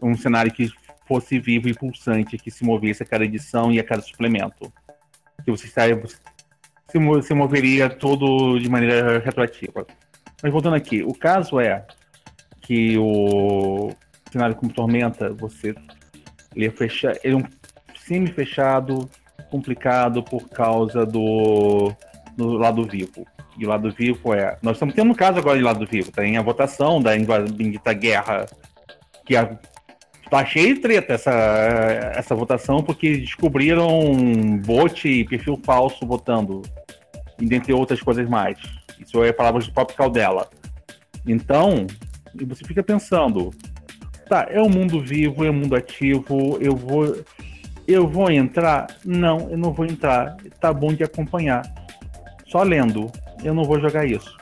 um cenário que fosse vivo e pulsante, que se movesse a cada edição e a cada suplemento. Que você estaria, se, se moveria todo de maneira retroativa. Mas voltando aqui, o caso é que o cenário como Tormenta, você ele é, fecha, ele é um semi-fechado, complicado por causa do, do lado vivo. E o lado vivo é. Nós estamos tendo um caso agora de lado vivo. Tem a votação da bendita guerra, que a, tá cheio de treta essa, essa votação, porque descobriram bot e perfil falso votando, e dentre outras coisas mais. Isso é palavras do próprio Caldela. Então, você fica pensando, tá, é um mundo vivo, é um mundo ativo, eu vou eu vou entrar? Não, eu não vou entrar. Tá bom de acompanhar. Só lendo. Eu não vou jogar isso.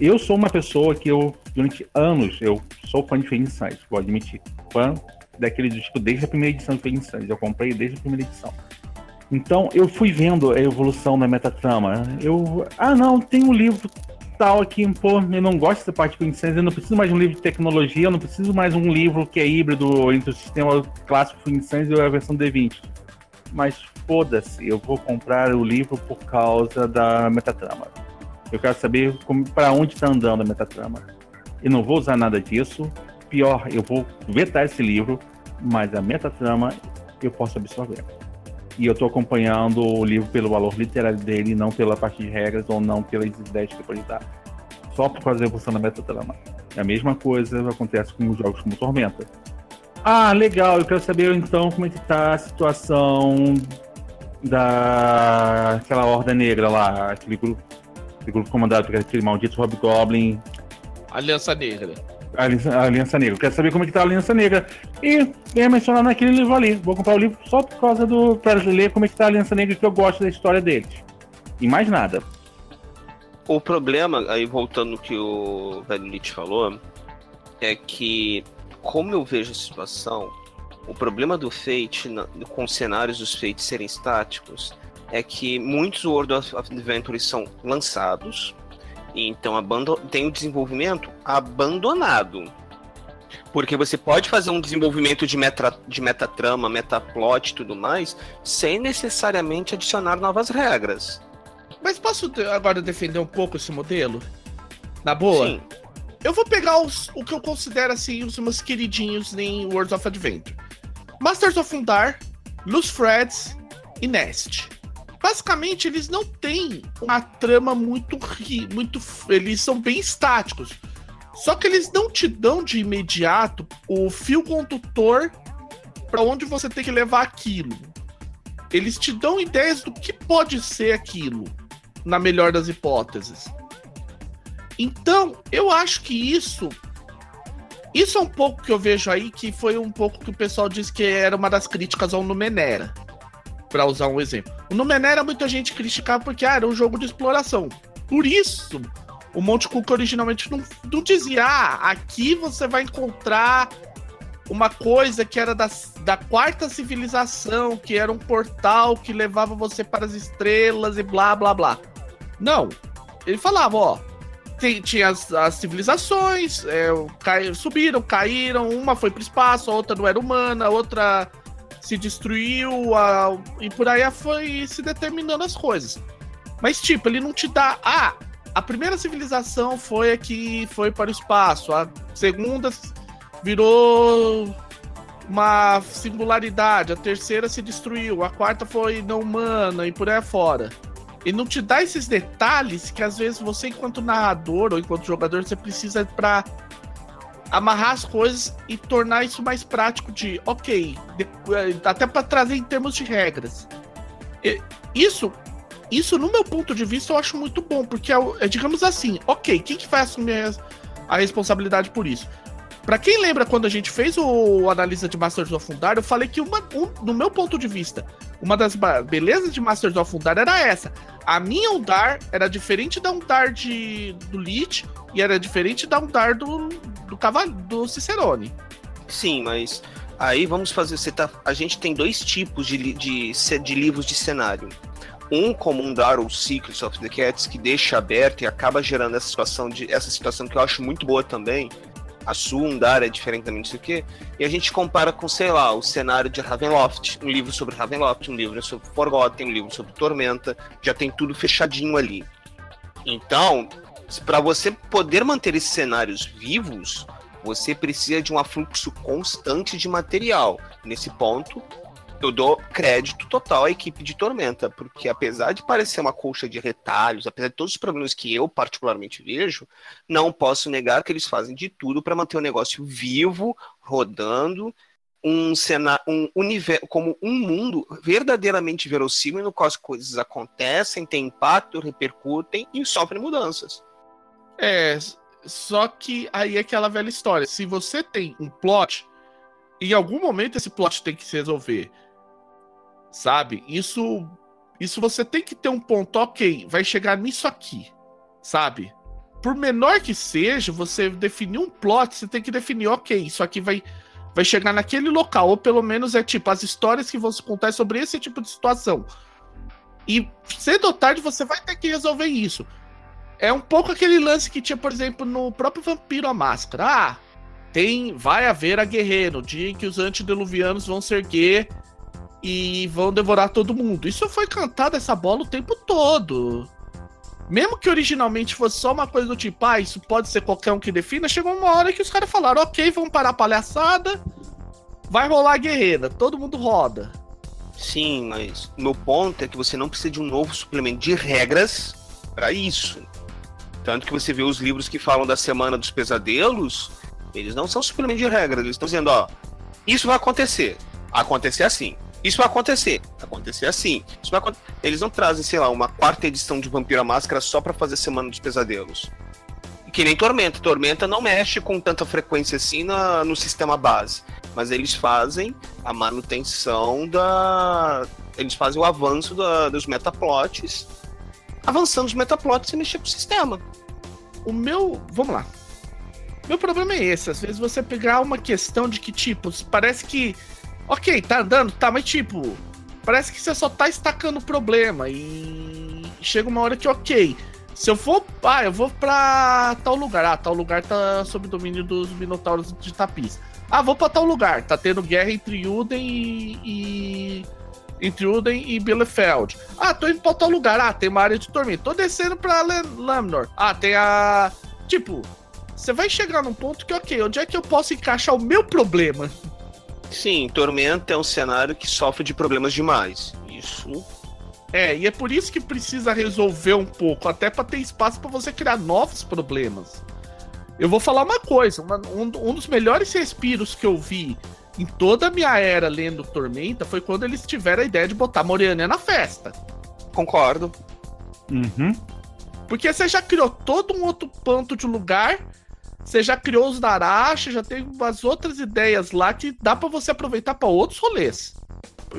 Eu sou uma pessoa que eu, durante anos, eu sou fã de Phoenix Suns, vou admitir. Fã daquele disco desde a primeira edição de Phoenix Suns. Eu comprei desde a primeira edição. Então, eu fui vendo a evolução da metatrama. Eu. Ah, não, tem um livro tal aqui, pô, eu não gosto dessa parte de Quintessence, eu não preciso mais de um livro de tecnologia, eu não preciso mais um livro que é híbrido entre o sistema clássico Quintessence e a versão D20. Mas foda-se, eu vou comprar o livro por causa da metatrama. Eu quero saber para onde está andando a metatrama. Eu não vou usar nada disso. Pior, eu vou vetar esse livro, mas a metatrama eu posso absorver. E eu tô acompanhando o livro pelo valor literário dele, não pela parte de regras ou não pelas ideias que pode dar. Só por fazer a evolução da metatrama. É a mesma coisa acontece com os jogos como Tormenta. Ah, legal, eu quero saber então como é que tá a situação da horda negra lá, aquele grupo, aquele grupo comandado por aquele maldito Hobgoblin. Aliança Negra. A Aliança, a Aliança Negra. Quero saber como é que tá a Aliança Negra. E ia mencionar naquele livro ali. Vou comprar o livro só por causa do. para ler como é que tá a Aliança Negra, que eu gosto da história deles. E mais nada. O problema, aí voltando no que o Velho Nietzsche falou, é que, como eu vejo a situação, o problema do Fate, com os cenários dos Fates serem estáticos, é que muitos World of Adventures são lançados, então tem o desenvolvimento abandonado. Porque você pode fazer um desenvolvimento de, meta, de metatrama, metaplot e tudo mais, sem necessariamente adicionar novas regras. Mas posso agora defender um pouco esse modelo? Na boa? Sim. Eu vou pegar os, o que eu considero assim os meus queridinhos em World of Adventure. Masters of Undar, Luz Freds e Nest. Basicamente, eles não têm uma trama muito muito eles são bem estáticos. Só que eles não te dão de imediato o fio condutor para onde você tem que levar aquilo. Eles te dão ideias do que pode ser aquilo, na melhor das hipóteses. Então, eu acho que isso isso é um pouco que eu vejo aí que foi um pouco que o pessoal disse que era uma das críticas ao Numenera. Para usar um exemplo. O Numenera muita gente criticava porque ah, era um jogo de exploração. Por isso, o Monte Cook originalmente não, não dizia: ah, aqui você vai encontrar uma coisa que era da, da quarta civilização, que era um portal que levava você para as estrelas e blá blá blá. Não. Ele falava: ó, tem, tinha as, as civilizações, é, cai, subiram, caíram, uma foi para o espaço, a outra não era humana, a outra se destruiu, a, e por aí foi se determinando as coisas. Mas, tipo, ele não te dá. Ah, a primeira civilização foi a que foi para o espaço, a segunda virou uma singularidade, a terceira se destruiu, a quarta foi não humana e por aí fora. Ele não te dá esses detalhes que às vezes você, enquanto narrador ou enquanto jogador, você precisa para amarrar as coisas e tornar isso mais prático de, ok, de, eh, até para trazer em termos de regras. Isso, isso no meu ponto de vista eu acho muito bom, porque é, é digamos assim, ok, quem que vai assumir a responsabilidade por isso? Para quem lembra quando a gente fez o analisa de Masters of Undar, eu falei que uma, um, no meu ponto de vista, uma das belezas de Masters of Undar era essa. A minha Undar era diferente da Undar de, do Lich e era diferente da Undar do, do, Caval, do Cicerone. Sim, mas aí vamos fazer. Você tá, a gente tem dois tipos de, de, de livros de cenário. Um como um Dar ou Secrets of the Cats que deixa aberto e acaba gerando essa situação de essa situação que eu acho muito boa também, a Sundar é diferente também, não sei o quê. E a gente compara com, sei lá, o cenário de Ravenloft, um livro sobre Ravenloft, um livro sobre Forgotten, um livro sobre Tormenta, já tem tudo fechadinho ali. Então, para você poder manter esses cenários vivos, você precisa de um afluxo constante de material. Nesse ponto, eu dou crédito total à equipe de Tormenta, porque apesar de parecer uma colcha de retalhos, apesar de todos os problemas que eu particularmente vejo, não posso negar que eles fazem de tudo para manter o negócio vivo, rodando, um cenário, um universo, como um mundo verdadeiramente verossímil no qual as coisas acontecem, têm impacto, repercutem e sofrem mudanças. É, só que aí é aquela velha história. Se você tem um plot, em algum momento esse plot tem que se resolver sabe? Isso, isso você tem que ter um ponto, ok, vai chegar nisso aqui, sabe? Por menor que seja, você definir um plot, você tem que definir, ok, isso aqui vai, vai chegar naquele local, ou pelo menos é tipo as histórias que vão se contar sobre esse tipo de situação. E cedo ou tarde você vai ter que resolver isso. É um pouco aquele lance que tinha, por exemplo, no próprio Vampiro a Máscara. Ah, tem, vai haver a guerreira, no dia em que os antediluvianos vão se erguer e vão devorar todo mundo. Isso foi cantado essa bola o tempo todo. Mesmo que originalmente fosse só uma coisa do tipo, ah, isso pode ser qualquer um que defina, chegou uma hora que os caras falaram, ok, vamos parar a palhaçada, vai rolar a guerreira, todo mundo roda. Sim, mas meu ponto é que você não precisa de um novo suplemento de regras para isso. Tanto que você vê os livros que falam da semana dos pesadelos, eles não são suplemento de regras, eles estão dizendo, ó, isso vai acontecer. Acontecer assim. Isso vai acontecer. Acontecer assim. Isso vai acontecer. Eles não trazem, sei lá, uma quarta edição de Vampira Máscara só para fazer Semana dos Pesadelos. Que nem Tormenta. Tormenta não mexe com tanta frequência assim na, no sistema base. Mas eles fazem a manutenção da. Eles fazem o avanço da, dos metaplots. Avançando os metaplots e mexer com o sistema. O meu. Vamos lá. Meu problema é esse. Às vezes você pegar uma questão de que, tipo, parece que. Ok, tá andando, tá, mas tipo. Parece que você só tá estacando o problema. E chega uma hora que, ok se eu for, ah, eu vou pra tal lugar. Ah, tal lugar tá sob domínio dos Minotauros de Tapiz. Ah, vou pra tal lugar. Tá tendo guerra entre Uden e. e... Entre Uden e Bielefeld. Ah, tô indo pra tal lugar. Ah, tem uma área de tormento. Tô descendo pra Lamnor. Ah, tem a. Tipo, você vai chegar num ponto que, ok, onde é que eu posso encaixar o meu problema? Sim, Tormenta é um cenário que sofre de problemas demais. Isso é, e é por isso que precisa resolver um pouco, até para ter espaço para você criar novos problemas. Eu vou falar uma coisa: uma, um, um, dos melhores respiros que eu vi em toda a minha era lendo Tormenta foi quando eles tiveram a ideia de botar Moriana na festa. Concordo. Uhum. Porque você já criou todo um outro ponto de lugar, você já criou os Narashi, já tem umas outras ideias lá que dá para você aproveitar para outros rolês.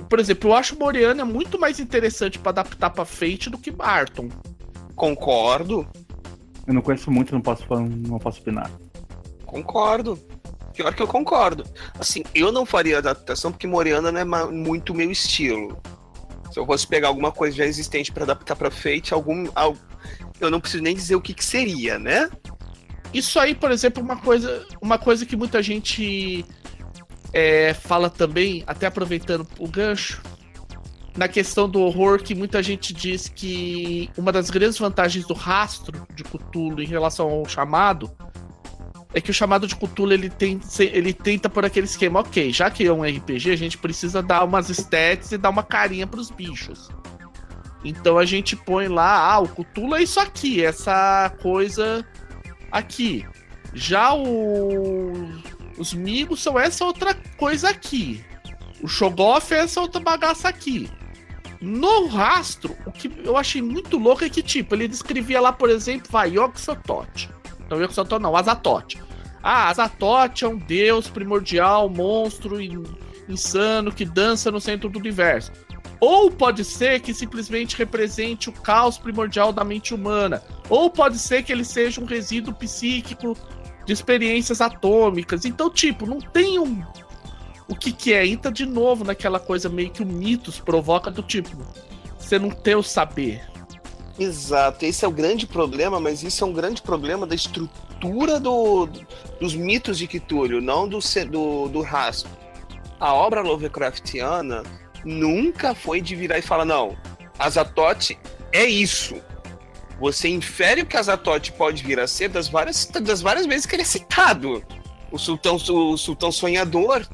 Por exemplo, eu acho Moriana muito mais interessante para adaptar para Fate do que Barton. Concordo. Eu não conheço muito, não posso não posso opinar. Concordo. Pior que eu concordo. Assim, eu não faria adaptação porque Moriana não é muito meu estilo. Se eu fosse pegar alguma coisa já existente para adaptar para Fate, algum, eu não preciso nem dizer o que, que seria, né? Isso aí, por exemplo, uma coisa, uma coisa que muita gente é, fala também, até aproveitando o gancho, na questão do horror, que muita gente diz que uma das grandes vantagens do rastro de Cthulhu em relação ao chamado é que o chamado de Cthulhu ele, tem, ele tenta por aquele esquema, ok, já que é um RPG, a gente precisa dar umas stats e dar uma carinha pros bichos. Então a gente põe lá, ah, o Cthulhu é isso aqui, essa coisa aqui. Já o os Migos são essa outra coisa aqui. O Shogoff é essa outra bagaça aqui. No rastro, o que eu achei muito louco é que, tipo, ele descrevia lá, por exemplo, vai. Não, Yoxotot não, Azatote. Ah, Azatote é um deus primordial, monstro insano que dança no centro do universo. Ou pode ser que simplesmente represente o caos primordial da mente humana. Ou pode ser que ele seja um resíduo psíquico de experiências atômicas. Então, tipo, não tem um. O que que é? Entra de novo naquela coisa meio que o mitos provoca do tipo. Você não ter o saber. Exato, esse é o grande problema, mas isso é um grande problema da estrutura do, dos mitos de Cthulhu, não do, do, do rastro. A obra Lovecraftiana nunca foi de virar e falar, não, Azatote é isso você infere o que Azatote pode vir a ser das várias, das várias vezes que ele é citado. O sultão, o sultão sonhador,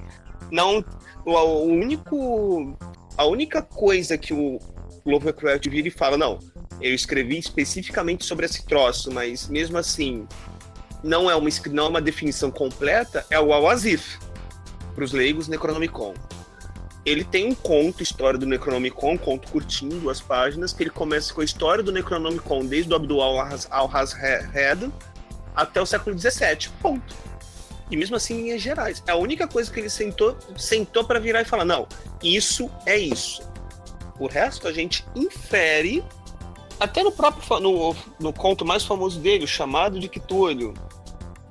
não o, o único a única coisa que o Lovecraft vira e fala, não, eu escrevi especificamente sobre esse troço, mas mesmo assim não é uma, não é uma definição completa, é o Awazif, para os leigos Necronomicon ele tem um conto, história do Necronomicon, um conto curtinho, duas páginas, que ele começa com a história do Necronomicon desde o Abdul al-Hazred até o século XVII. Ponto. E mesmo assim, em linhas gerais. É a única coisa que ele sentou, sentou para virar e falar: não, isso é isso. O resto a gente infere. Até no próprio no, no conto mais famoso dele, o chamado de Cthulhu,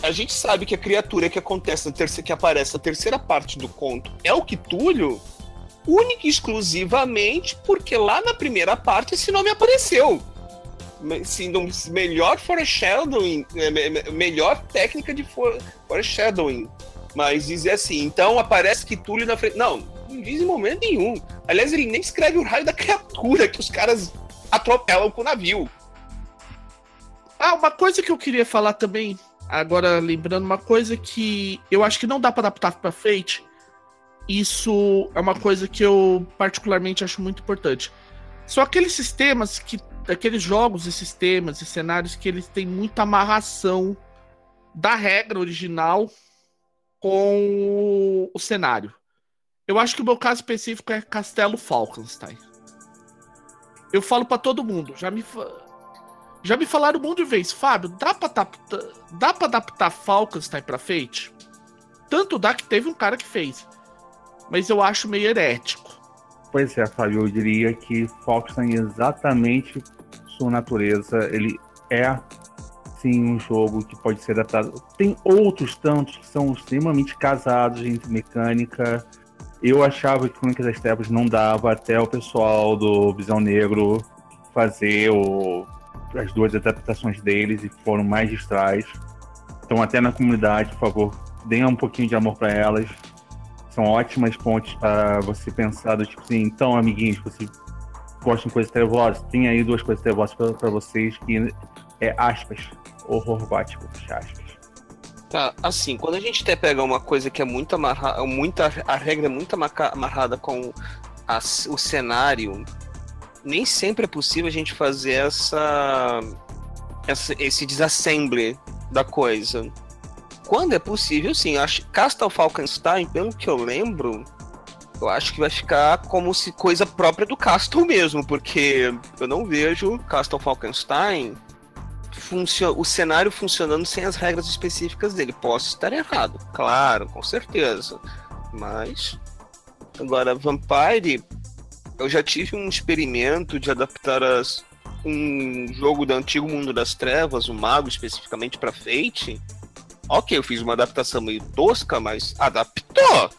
a gente sabe que a criatura que acontece terceira, que aparece na terceira parte do conto é o Cthulhu, única e exclusivamente porque lá na primeira parte esse nome apareceu. Sendo melhor foreshadowing, é, melhor técnica de foreshadowing. Mas dizer assim, então aparece que Túlio na frente. Não, não diz em momento nenhum. Aliás, ele nem escreve o raio da criatura que os caras atropelam com o navio. Ah, uma coisa que eu queria falar também, agora lembrando, uma coisa que eu acho que não dá para adaptar para Fate, isso é uma coisa que eu particularmente acho muito importante. São aqueles sistemas que. Aqueles jogos e sistemas e cenários que eles têm muita amarração da regra original com o cenário. Eu acho que o meu caso específico é Castelo Falkenstein. Eu falo para todo mundo, já me já me falaram um monte de vezes, Fábio, dá pra adaptar, dá pra adaptar Falkenstein pra Fate? Tanto dá que teve um cara que fez. Mas eu acho meio herético. Pois é, Fábio, eu diria que Falkenstein exatamente sua natureza, ele é sim um jogo que pode ser adaptado. Tem outros tantos que são extremamente casados entre mecânica. Eu achava que Crônica das Trevas não dava até o pessoal do Visão Negro fazer o, as duas adaptações deles e foram magistrais. Então, até na comunidade, por favor, deem um pouquinho de amor para elas. São ótimas pontes para você pensar do tipo assim, então, amiguinhos, vocês gostam de coisas trevosas, tem aí duas coisas trevosas para vocês que é aspas, horror gótico, aspas. Tá, assim, quando a gente até pega uma coisa que é muito amarrada, muita, a regra é muito amarrada com a, o cenário, nem sempre é possível a gente fazer essa, essa esse desassembly da coisa. Quando é possível, sim. Acho Castle Falkenstein, pelo que eu lembro, eu acho que vai ficar como se coisa própria do Castle mesmo, porque eu não vejo Castle Falkenstein o cenário funcionando sem as regras específicas dele. Posso estar errado, claro, com certeza. Mas agora Vampire, eu já tive um experimento de adaptar as, um jogo do antigo mundo das trevas, o Mago especificamente para Fate. Ok, eu fiz uma adaptação meio tosca, mas adaptou.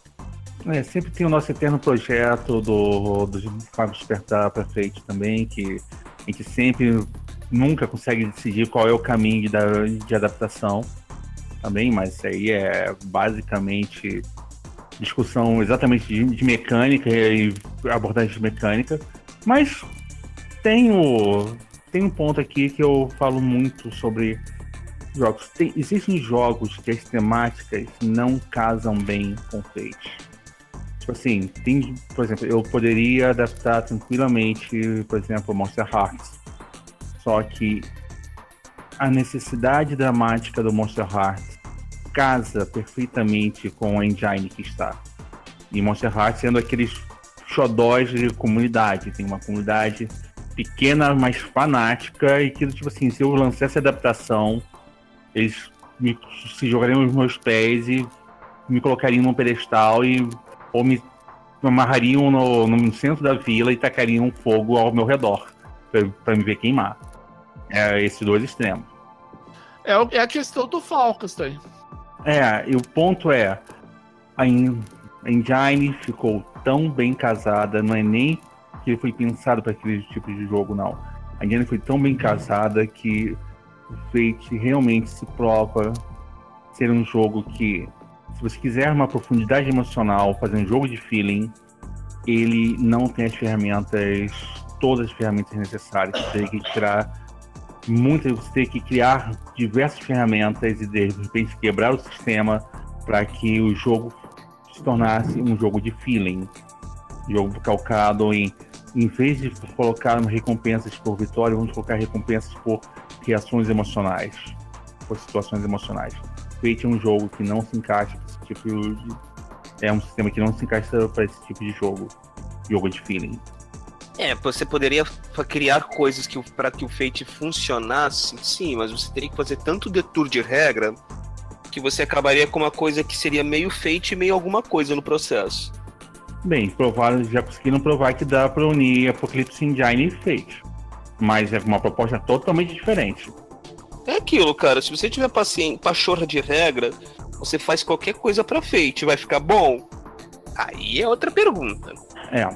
É, sempre tem o nosso eterno projeto do, do Magos Despertar para Fate também, que a gente sempre nunca consegue decidir qual é o caminho de, de adaptação também, mas isso aí é basicamente discussão exatamente de, de mecânica e abordagem de mecânica. Mas tem, o, tem um ponto aqui que eu falo muito sobre jogos. Tem, existem jogos que as temáticas não casam bem com Fate. Tipo assim, tem, por exemplo, eu poderia adaptar tranquilamente, por exemplo, Monster Hearts só que a necessidade dramática do Monster Hearts casa perfeitamente com a engine que está. E Monster Hearts sendo aqueles xodós de comunidade. Tem uma comunidade pequena, mas fanática, e que, tipo assim, se eu lançasse a adaptação, eles me, se jogariam nos meus pés e me colocariam num pedestal e ou me, me amarrariam no, no centro da vila e tacariam fogo ao meu redor para me ver queimar. É esses dois extremos. É, é a questão do Falkenstein. É, e o ponto é, a engine ficou tão bem casada, não é nem que foi pensado para aquele tipo de jogo, não. A engine foi tão bem casada que o Fate realmente se prova ser um jogo que, se você quiser uma profundidade emocional, fazer um jogo de feeling, ele não tem as ferramentas, todas as ferramentas necessárias. Você tem que tirar muitas você tem que criar diversas ferramentas e de repente quebrar o sistema para que o jogo se tornasse um jogo de feeling, jogo calcado em em vez de colocar recompensas por vitória, vamos colocar recompensas por reações emocionais, por situações emocionais. Fate é um jogo que não se encaixa para esse tipo de é um sistema que não se encaixa para esse tipo de jogo, jogo de feeling. É, você poderia criar coisas que para que o Fate funcionasse, sim, mas você teria que fazer tanto detour de regra que você acabaria com uma coisa que seria meio Fate e meio alguma coisa no processo. Bem, provaram, já conseguiram provar que dá para unir Apocalipse Engine e Fate, mas é uma proposta totalmente diferente. É aquilo, cara. Se você tiver paciência, pachorra de regra, você faz qualquer coisa para Fate, vai ficar bom? Aí é outra pergunta. É,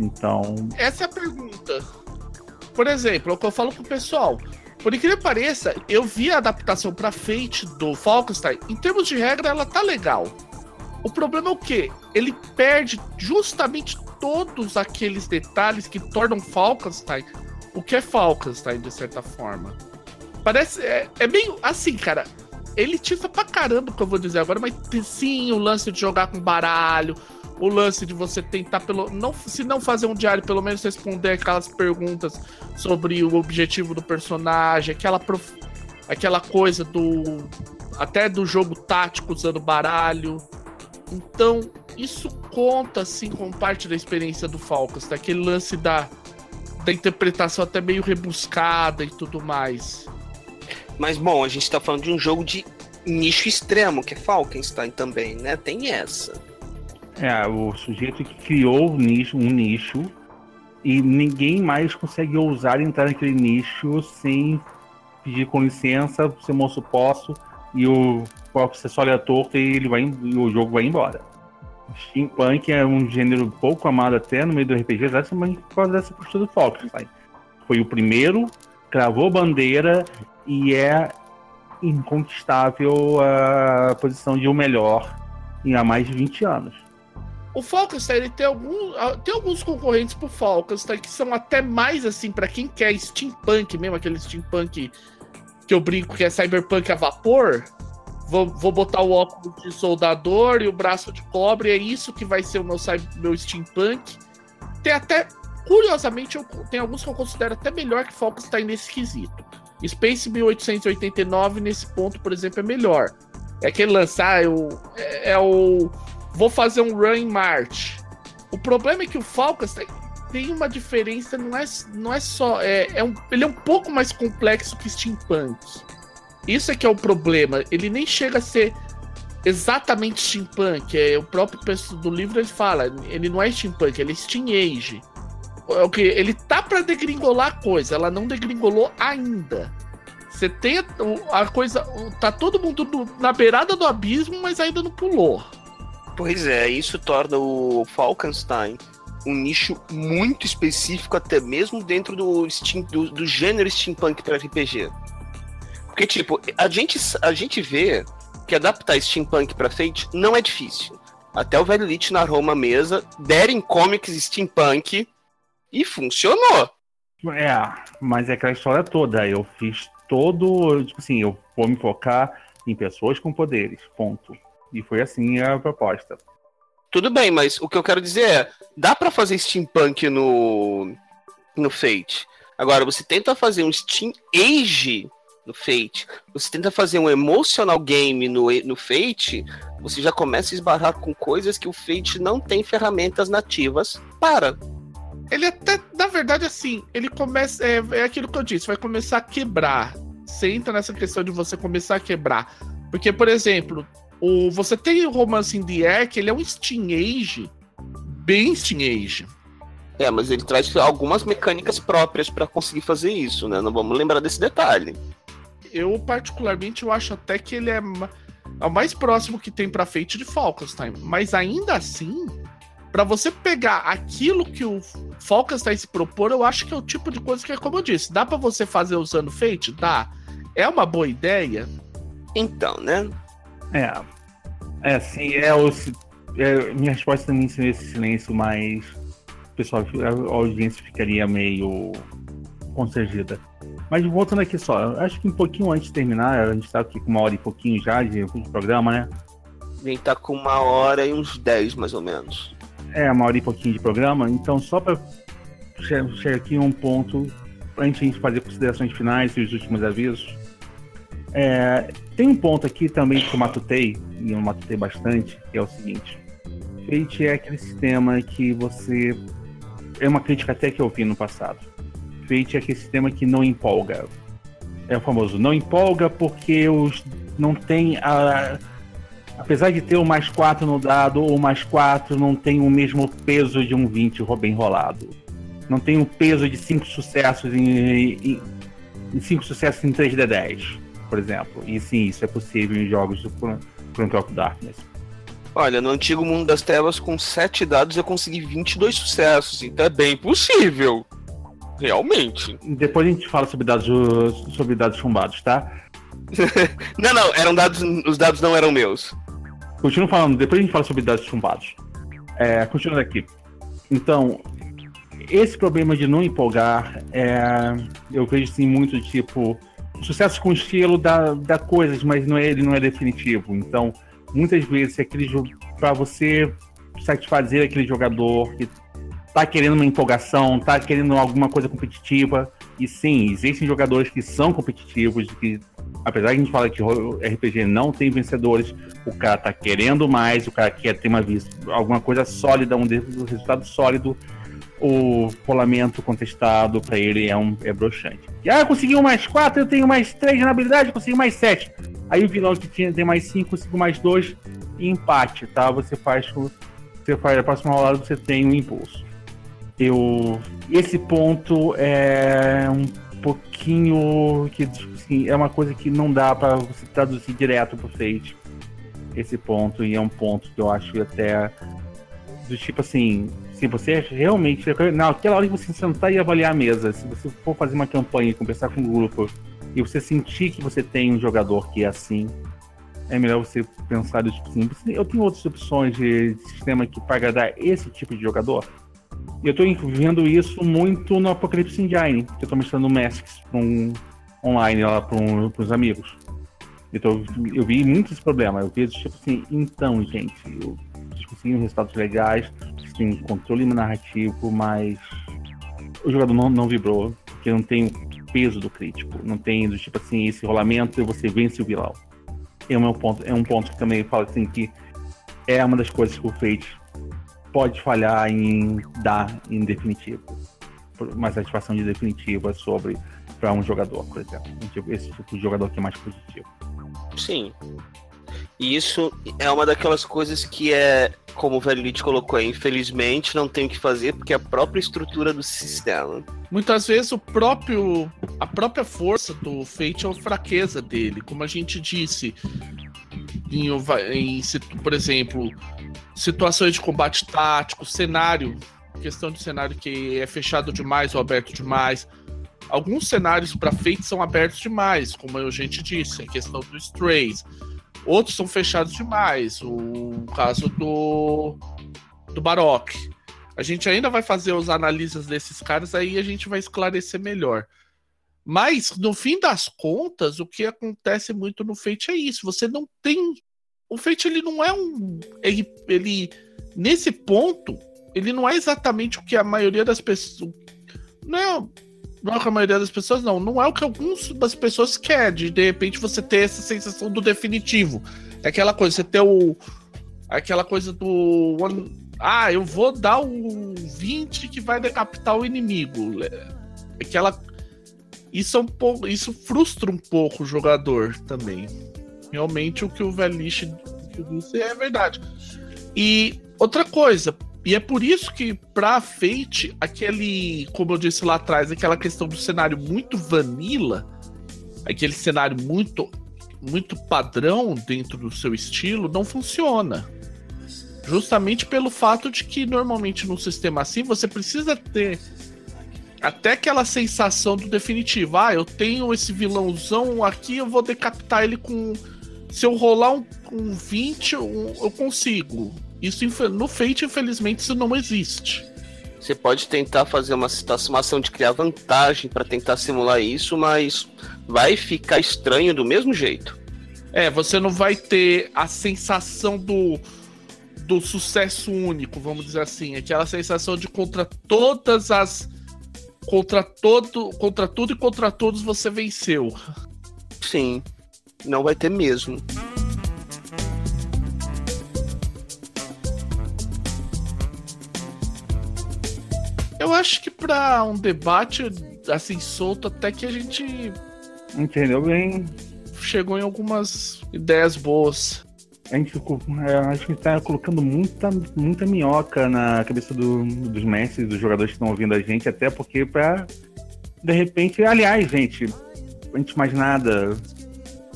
então. Essa é a pergunta. Por exemplo, é o que eu falo pro pessoal. Por incrível que pareça, eu vi a adaptação para Fate do Falkenstein. Em termos de regra, ela tá legal. O problema é o quê? Ele perde justamente todos aqueles detalhes que tornam Falkenstein o que é Falkenstein, de certa forma. Parece. É, é meio assim, cara. Ele tira pra caramba o que eu vou dizer agora, mas sim, o lance de jogar com baralho, o lance de você tentar pelo não se não fazer um diário, pelo menos responder aquelas perguntas sobre o objetivo do personagem, aquela prof... aquela coisa do até do jogo tático usando baralho. Então, isso conta assim com parte da experiência do Falcons, daquele lance da da interpretação até meio rebuscada e tudo mais. Mas bom, a gente tá falando de um jogo de nicho extremo, que é Falkenstein também, né? Tem essa. É, o sujeito que criou um nicho, um nicho e ninguém mais consegue ousar entrar naquele nicho sem pedir com licença, ser moço posso, e o você só olha torto e ele vai e o jogo vai embora. Steampunk é um gênero pouco amado até no meio do RPG, exatamente por causa dessa postura do Falkenstein. Foi o primeiro, cravou bandeira e é inconquistável a posição de o melhor em há mais de 20 anos. O Falkenstein ele tem, algum, tem alguns concorrentes pro Falkenstein que são até mais assim, para quem quer steampunk mesmo, aquele steampunk que eu brinco que é cyberpunk a vapor. Vou, vou botar o óculos de soldador e o braço de cobre, é isso que vai ser o meu, meu steampunk. Tem até, curiosamente, eu, tem alguns que eu considero até melhor que Falkenstein nesse quesito. Space 1889, nesse ponto, por exemplo, é melhor. É aquele lançar, ah, é, é, o. Vou fazer um run em Marte. O problema é que o Falcons tem, tem uma diferença, não é, não é só. É, é um, ele é um pouco mais complexo que Steampunk. Isso é que é o problema. Ele nem chega a ser exatamente steampunk. É, o próprio texto do livro ele fala, ele não é steampunk, ele é steam age. É o que ele tá para degringolar a coisa, ela não degringolou ainda. Você tem a, a, coisa, tá todo mundo no, na beirada do abismo, mas ainda não pulou. Pois é, isso torna o Falkenstein um nicho muito específico, até mesmo dentro do, steam, do, do gênero steampunk para RPG. Porque, tipo, a gente, a gente vê que adaptar steampunk para Fate não é difícil. Até o velho Lich narrou uma mesa, derem comics steampunk e funcionou. É, mas é aquela história toda. Eu fiz todo. Tipo assim, eu vou me focar em pessoas com poderes. Ponto. E foi assim a proposta. Tudo bem, mas o que eu quero dizer é: dá para fazer steampunk no, no Fate. Agora, você tenta fazer um Steam Age no Fate, você tenta fazer um emotional game no, no Fate, você já começa a esbarrar com coisas que o Fate não tem ferramentas nativas para. Ele até, na verdade, assim, ele começa. É, é aquilo que eu disse, vai começar a quebrar. Você entra nessa questão de você começar a quebrar. Porque, por exemplo, o, você tem o Romance in the Air, que ele é um Steam Age, bem Steam Age. É, mas ele traz algumas mecânicas próprias para conseguir fazer isso, né? Não vamos lembrar desse detalhe. Eu, particularmente, eu acho até que ele é, é o mais próximo que tem pra Fate de Falkenstein. Mas ainda assim, para você pegar aquilo que o Falkenstein se propor, eu acho que é o tipo de coisa que é como eu disse. Dá para você fazer usando Fate? Dá. É uma boa ideia? Então, né? É. É, assim, é o. É, minha resposta também seria esse silêncio, mas o pessoal, a audiência ficaria meio constrangida. Mas voltando aqui só, acho que um pouquinho antes de terminar, a gente tá aqui com uma hora e pouquinho já de, de programa, né? A gente tá com uma hora e uns dez, mais ou menos. É, uma hora e pouquinho de programa, então só para chegar aqui um ponto, antes de a gente fazer considerações finais e os últimos avisos. É, tem um ponto aqui também que eu matutei, e eu matutei bastante, que é o seguinte. Fate é aquele sistema que você. É uma crítica até que eu vi no passado. Fate é aquele sistema que não empolga. É o famoso não empolga porque os não tem a apesar de ter o mais 4 no dado, o mais 4 não tem o mesmo peso de um 20 bem rolado. Não tem o peso de 5 sucessos em, 5 sucessos em 3D10, por exemplo. E sim, isso é possível em jogos do Chrono of Darkness. Olha, no antigo mundo das trevas, com 7 dados eu consegui 22 sucessos, então é bem possível. Realmente. Depois a gente fala sobre dados, sobre dados chumbados, tá? não, não, eram dados. Os dados não eram meus. Continuo falando, depois a gente fala sobre dados chumbados. É, continuando aqui. Então, esse problema de não empolgar, é, eu vejo sim muito tipo. Sucesso com estilo dá, dá coisas, mas não é, ele não é definitivo. Então, muitas vezes aquele para você satisfazer aquele jogador que tá querendo uma empolgação, tá querendo alguma coisa competitiva. E sim, existem jogadores que são competitivos, que apesar de a gente falar que RPG não tem vencedores, o cara tá querendo mais, o cara quer ter uma alguma coisa sólida, um resultado sólido. O rolamento contestado para ele é um é broxante. E ah, conseguiu mais 4, eu tenho mais 3 na habilidade, consegui mais 7. Aí o vilão que tinha tem mais 5, consigo mais 2 e empate, tá? Você faz você faz a próxima rodada você tem um impulso. Eu esse ponto é um pouquinho que assim, é uma coisa que não dá para você traduzir direto pro Fate. Esse ponto e é um ponto que eu acho até do tipo assim, se você realmente naquela hora que você sentar e avaliar a mesa, se você for fazer uma campanha e conversar com um grupo e você sentir que você tem um jogador que é assim, é melhor você pensar tipo assim, eu tenho outras opções de sistema que para agradar esse tipo de jogador. E eu tô vendo isso muito no Apocalipse Engine, que eu tô mostrando Masks um, online lá para um, os amigos. Eu, eu vi muitos problemas. Eu vi tipo assim, então, gente, eu consegui resultados legais, tem controle narrativo, mas o jogador não, não vibrou, porque não tem o peso do crítico, não tem do tipo assim, esse rolamento e você vence o vilão. É um ponto, é um ponto que também fala assim que é uma das coisas que o Fate pode falhar em dar em definitivo. Uma satisfação de definitiva sobre para um jogador, por exemplo. Esse tipo de jogador que é mais positivo. Sim. E isso é uma daquelas coisas que é, como o velho Lid colocou aí, infelizmente não tem o que fazer porque é a própria estrutura do sistema. Muitas vezes o próprio a própria força do Fate é a fraqueza dele, como a gente disse. Em, em por exemplo, situações de combate tático, cenário, questão de cenário que é fechado demais ou aberto demais. Alguns cenários para Fate são abertos demais, como a gente disse, a questão dos Strays. Outros são fechados demais, o caso do, do Baroque. A gente ainda vai fazer os análises desses caras, aí a gente vai esclarecer melhor. Mas, no fim das contas, o que acontece muito no Fate é isso. Você não tem o Fate ele não é um. Ele, ele. Nesse ponto, ele não é exatamente o que a maioria das pessoas. Não é, não é que a maioria das pessoas, não. Não é o que algumas pessoas querem, de de repente você ter essa sensação do definitivo. É aquela coisa, você ter o. Aquela coisa do. Ah, eu vou dar o 20 que vai decapitar o inimigo. Aquela. Isso, é um pouco, isso frustra um pouco o jogador também. Realmente o que o Velish disse é verdade. E outra coisa, e é por isso que pra Fate, aquele, como eu disse lá atrás, aquela questão do cenário muito vanilla, aquele cenário muito muito padrão dentro do seu estilo, não funciona. Justamente pelo fato de que normalmente num sistema assim você precisa ter até aquela sensação do definitivo. Ah, eu tenho esse vilãozão aqui, eu vou decapitar ele com se eu rolar um, um 20, um, eu consigo. Isso no Fate, infelizmente, isso não existe. Você pode tentar fazer uma, uma ação de criar vantagem para tentar simular isso, mas vai ficar estranho do mesmo jeito. É, você não vai ter a sensação do, do sucesso único, vamos dizer assim. Aquela sensação de contra todas as. Contra todo. Contra tudo e contra todos você venceu. Sim não vai ter mesmo. Acho que para um debate assim solto, até que a gente entendeu bem, chegou em algumas ideias boas. A gente é, acho que está colocando muita, muita minhoca na cabeça do, dos mestres, dos jogadores que estão ouvindo a gente, até porque para de repente, aliás, gente, antes de mais nada,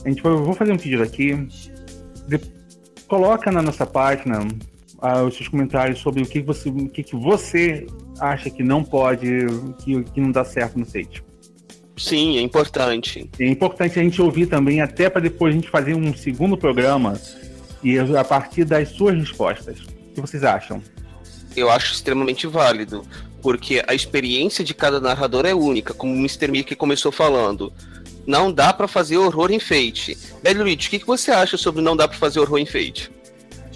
a gente vai, vou fazer um pedido aqui. De, coloca na nossa página os seus comentários sobre o que você, o que, que você acha que não pode, que, que não dá certo no site. Sim, é importante. É importante a gente ouvir também, até para depois a gente fazer um segundo programa e a partir das suas respostas. O que vocês acham? Eu acho extremamente válido, porque a experiência de cada narrador é única, como o Mr. Mickey começou falando não dá para fazer horror enfeite. Velho Luigi, o que, que você acha sobre não dá para fazer horror enfeite?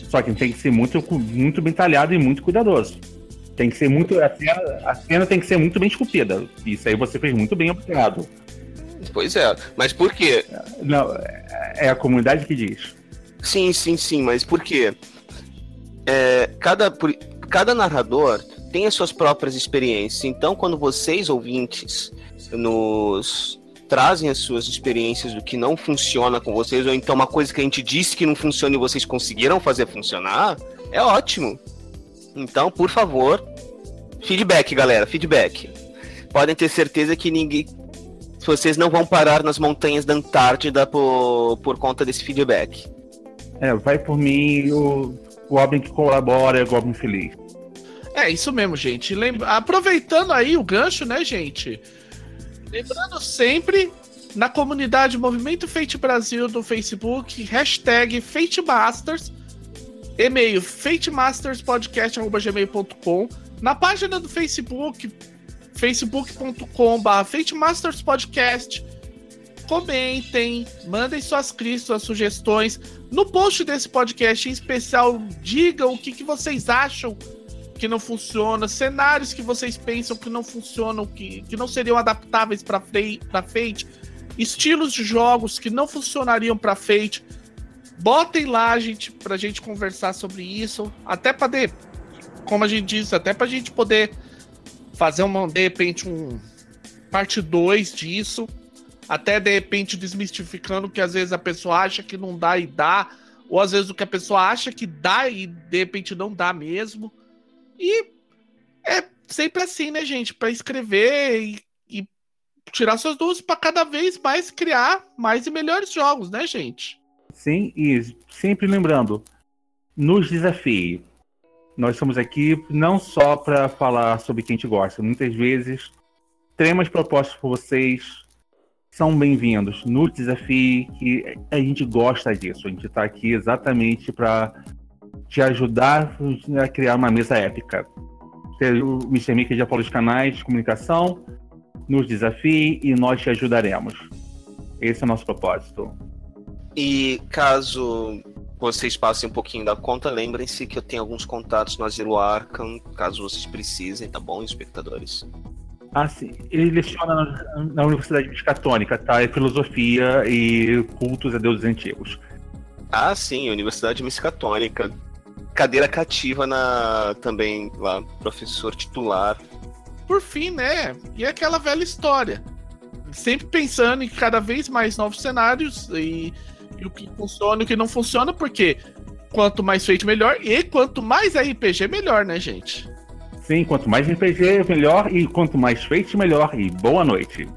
Só que tem que ser muito, muito bem talhado e muito cuidadoso. Tem que ser muito. A cena, a cena tem que ser muito bem esculpida. Isso aí você fez muito bem, obrigado. Pois é, mas por quê? Não, é a comunidade que diz. Sim, sim, sim, mas por quê? É, cada, cada narrador tem as suas próprias experiências. Então, quando vocês, ouvintes, nos trazem as suas experiências do que não funciona com vocês, ou então uma coisa que a gente disse que não funciona e vocês conseguiram fazer funcionar, é ótimo. Então, por favor, feedback, galera, feedback. Podem ter certeza que ninguém. Vocês não vão parar nas montanhas da Antártida por, por conta desse feedback. É, vai por mim, o Goblin que colabora é Goblin feliz. É, isso mesmo, gente. Lembra... Aproveitando aí o gancho, né, gente? Lembrando sempre, na comunidade Movimento Fate Brasil do Facebook, hashtag FateMasters, e-mail fatemasterspodcast.gmail.com, na página do Facebook, facebook.com.br fatemasterspodcast, comentem, mandem suas críticas, suas sugestões. No post desse podcast em especial, digam o que, que vocês acham que não funciona, cenários que vocês pensam que não funcionam, que, que não seriam adaptáveis para Fate, estilos de jogos que não funcionariam para Fate. Botem lá, gente, pra gente conversar sobre isso, até para de, como a gente disse, até pra gente poder fazer uma de repente um parte 2 disso, até de repente desmistificando que às vezes a pessoa acha que não dá e dá, ou às vezes o que a pessoa acha que dá e de repente não dá mesmo. E é sempre assim, né, gente? Para escrever e, e, tirar suas dúvidas para cada vez mais criar mais e melhores jogos, né, gente? Sim, e sempre lembrando, nos desafie. Nós estamos aqui não só para falar sobre quem te gosta. Muitas vezes, temas propostos por vocês são bem-vindos. Nos desafie, que a gente gosta disso. A gente está aqui exatamente para te ajudar a criar uma mesa épica. O Mr. Mickey já falou os canais de comunicação, nos desafie e nós te ajudaremos. Esse é o nosso propósito. E caso vocês passem um pouquinho da conta, lembrem-se que eu tenho alguns contatos no Asilo Arkham, caso vocês precisem, tá bom, espectadores? Ah, sim. Ele leciona na, na Universidade Miscatônica, tá? É filosofia e cultos a deuses antigos. Ah, sim, Universidade Miscatônica cadeira cativa na também lá, professor titular. Por fim, né? E é aquela velha história. Sempre pensando em cada vez mais novos cenários e, e o que funciona e o que não funciona, porque quanto mais feito, melhor. E quanto mais RPG, melhor, né, gente? Sim, quanto mais RPG, melhor. E quanto mais feito, melhor. E boa noite.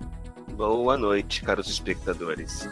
Boa noite, caros espectadores.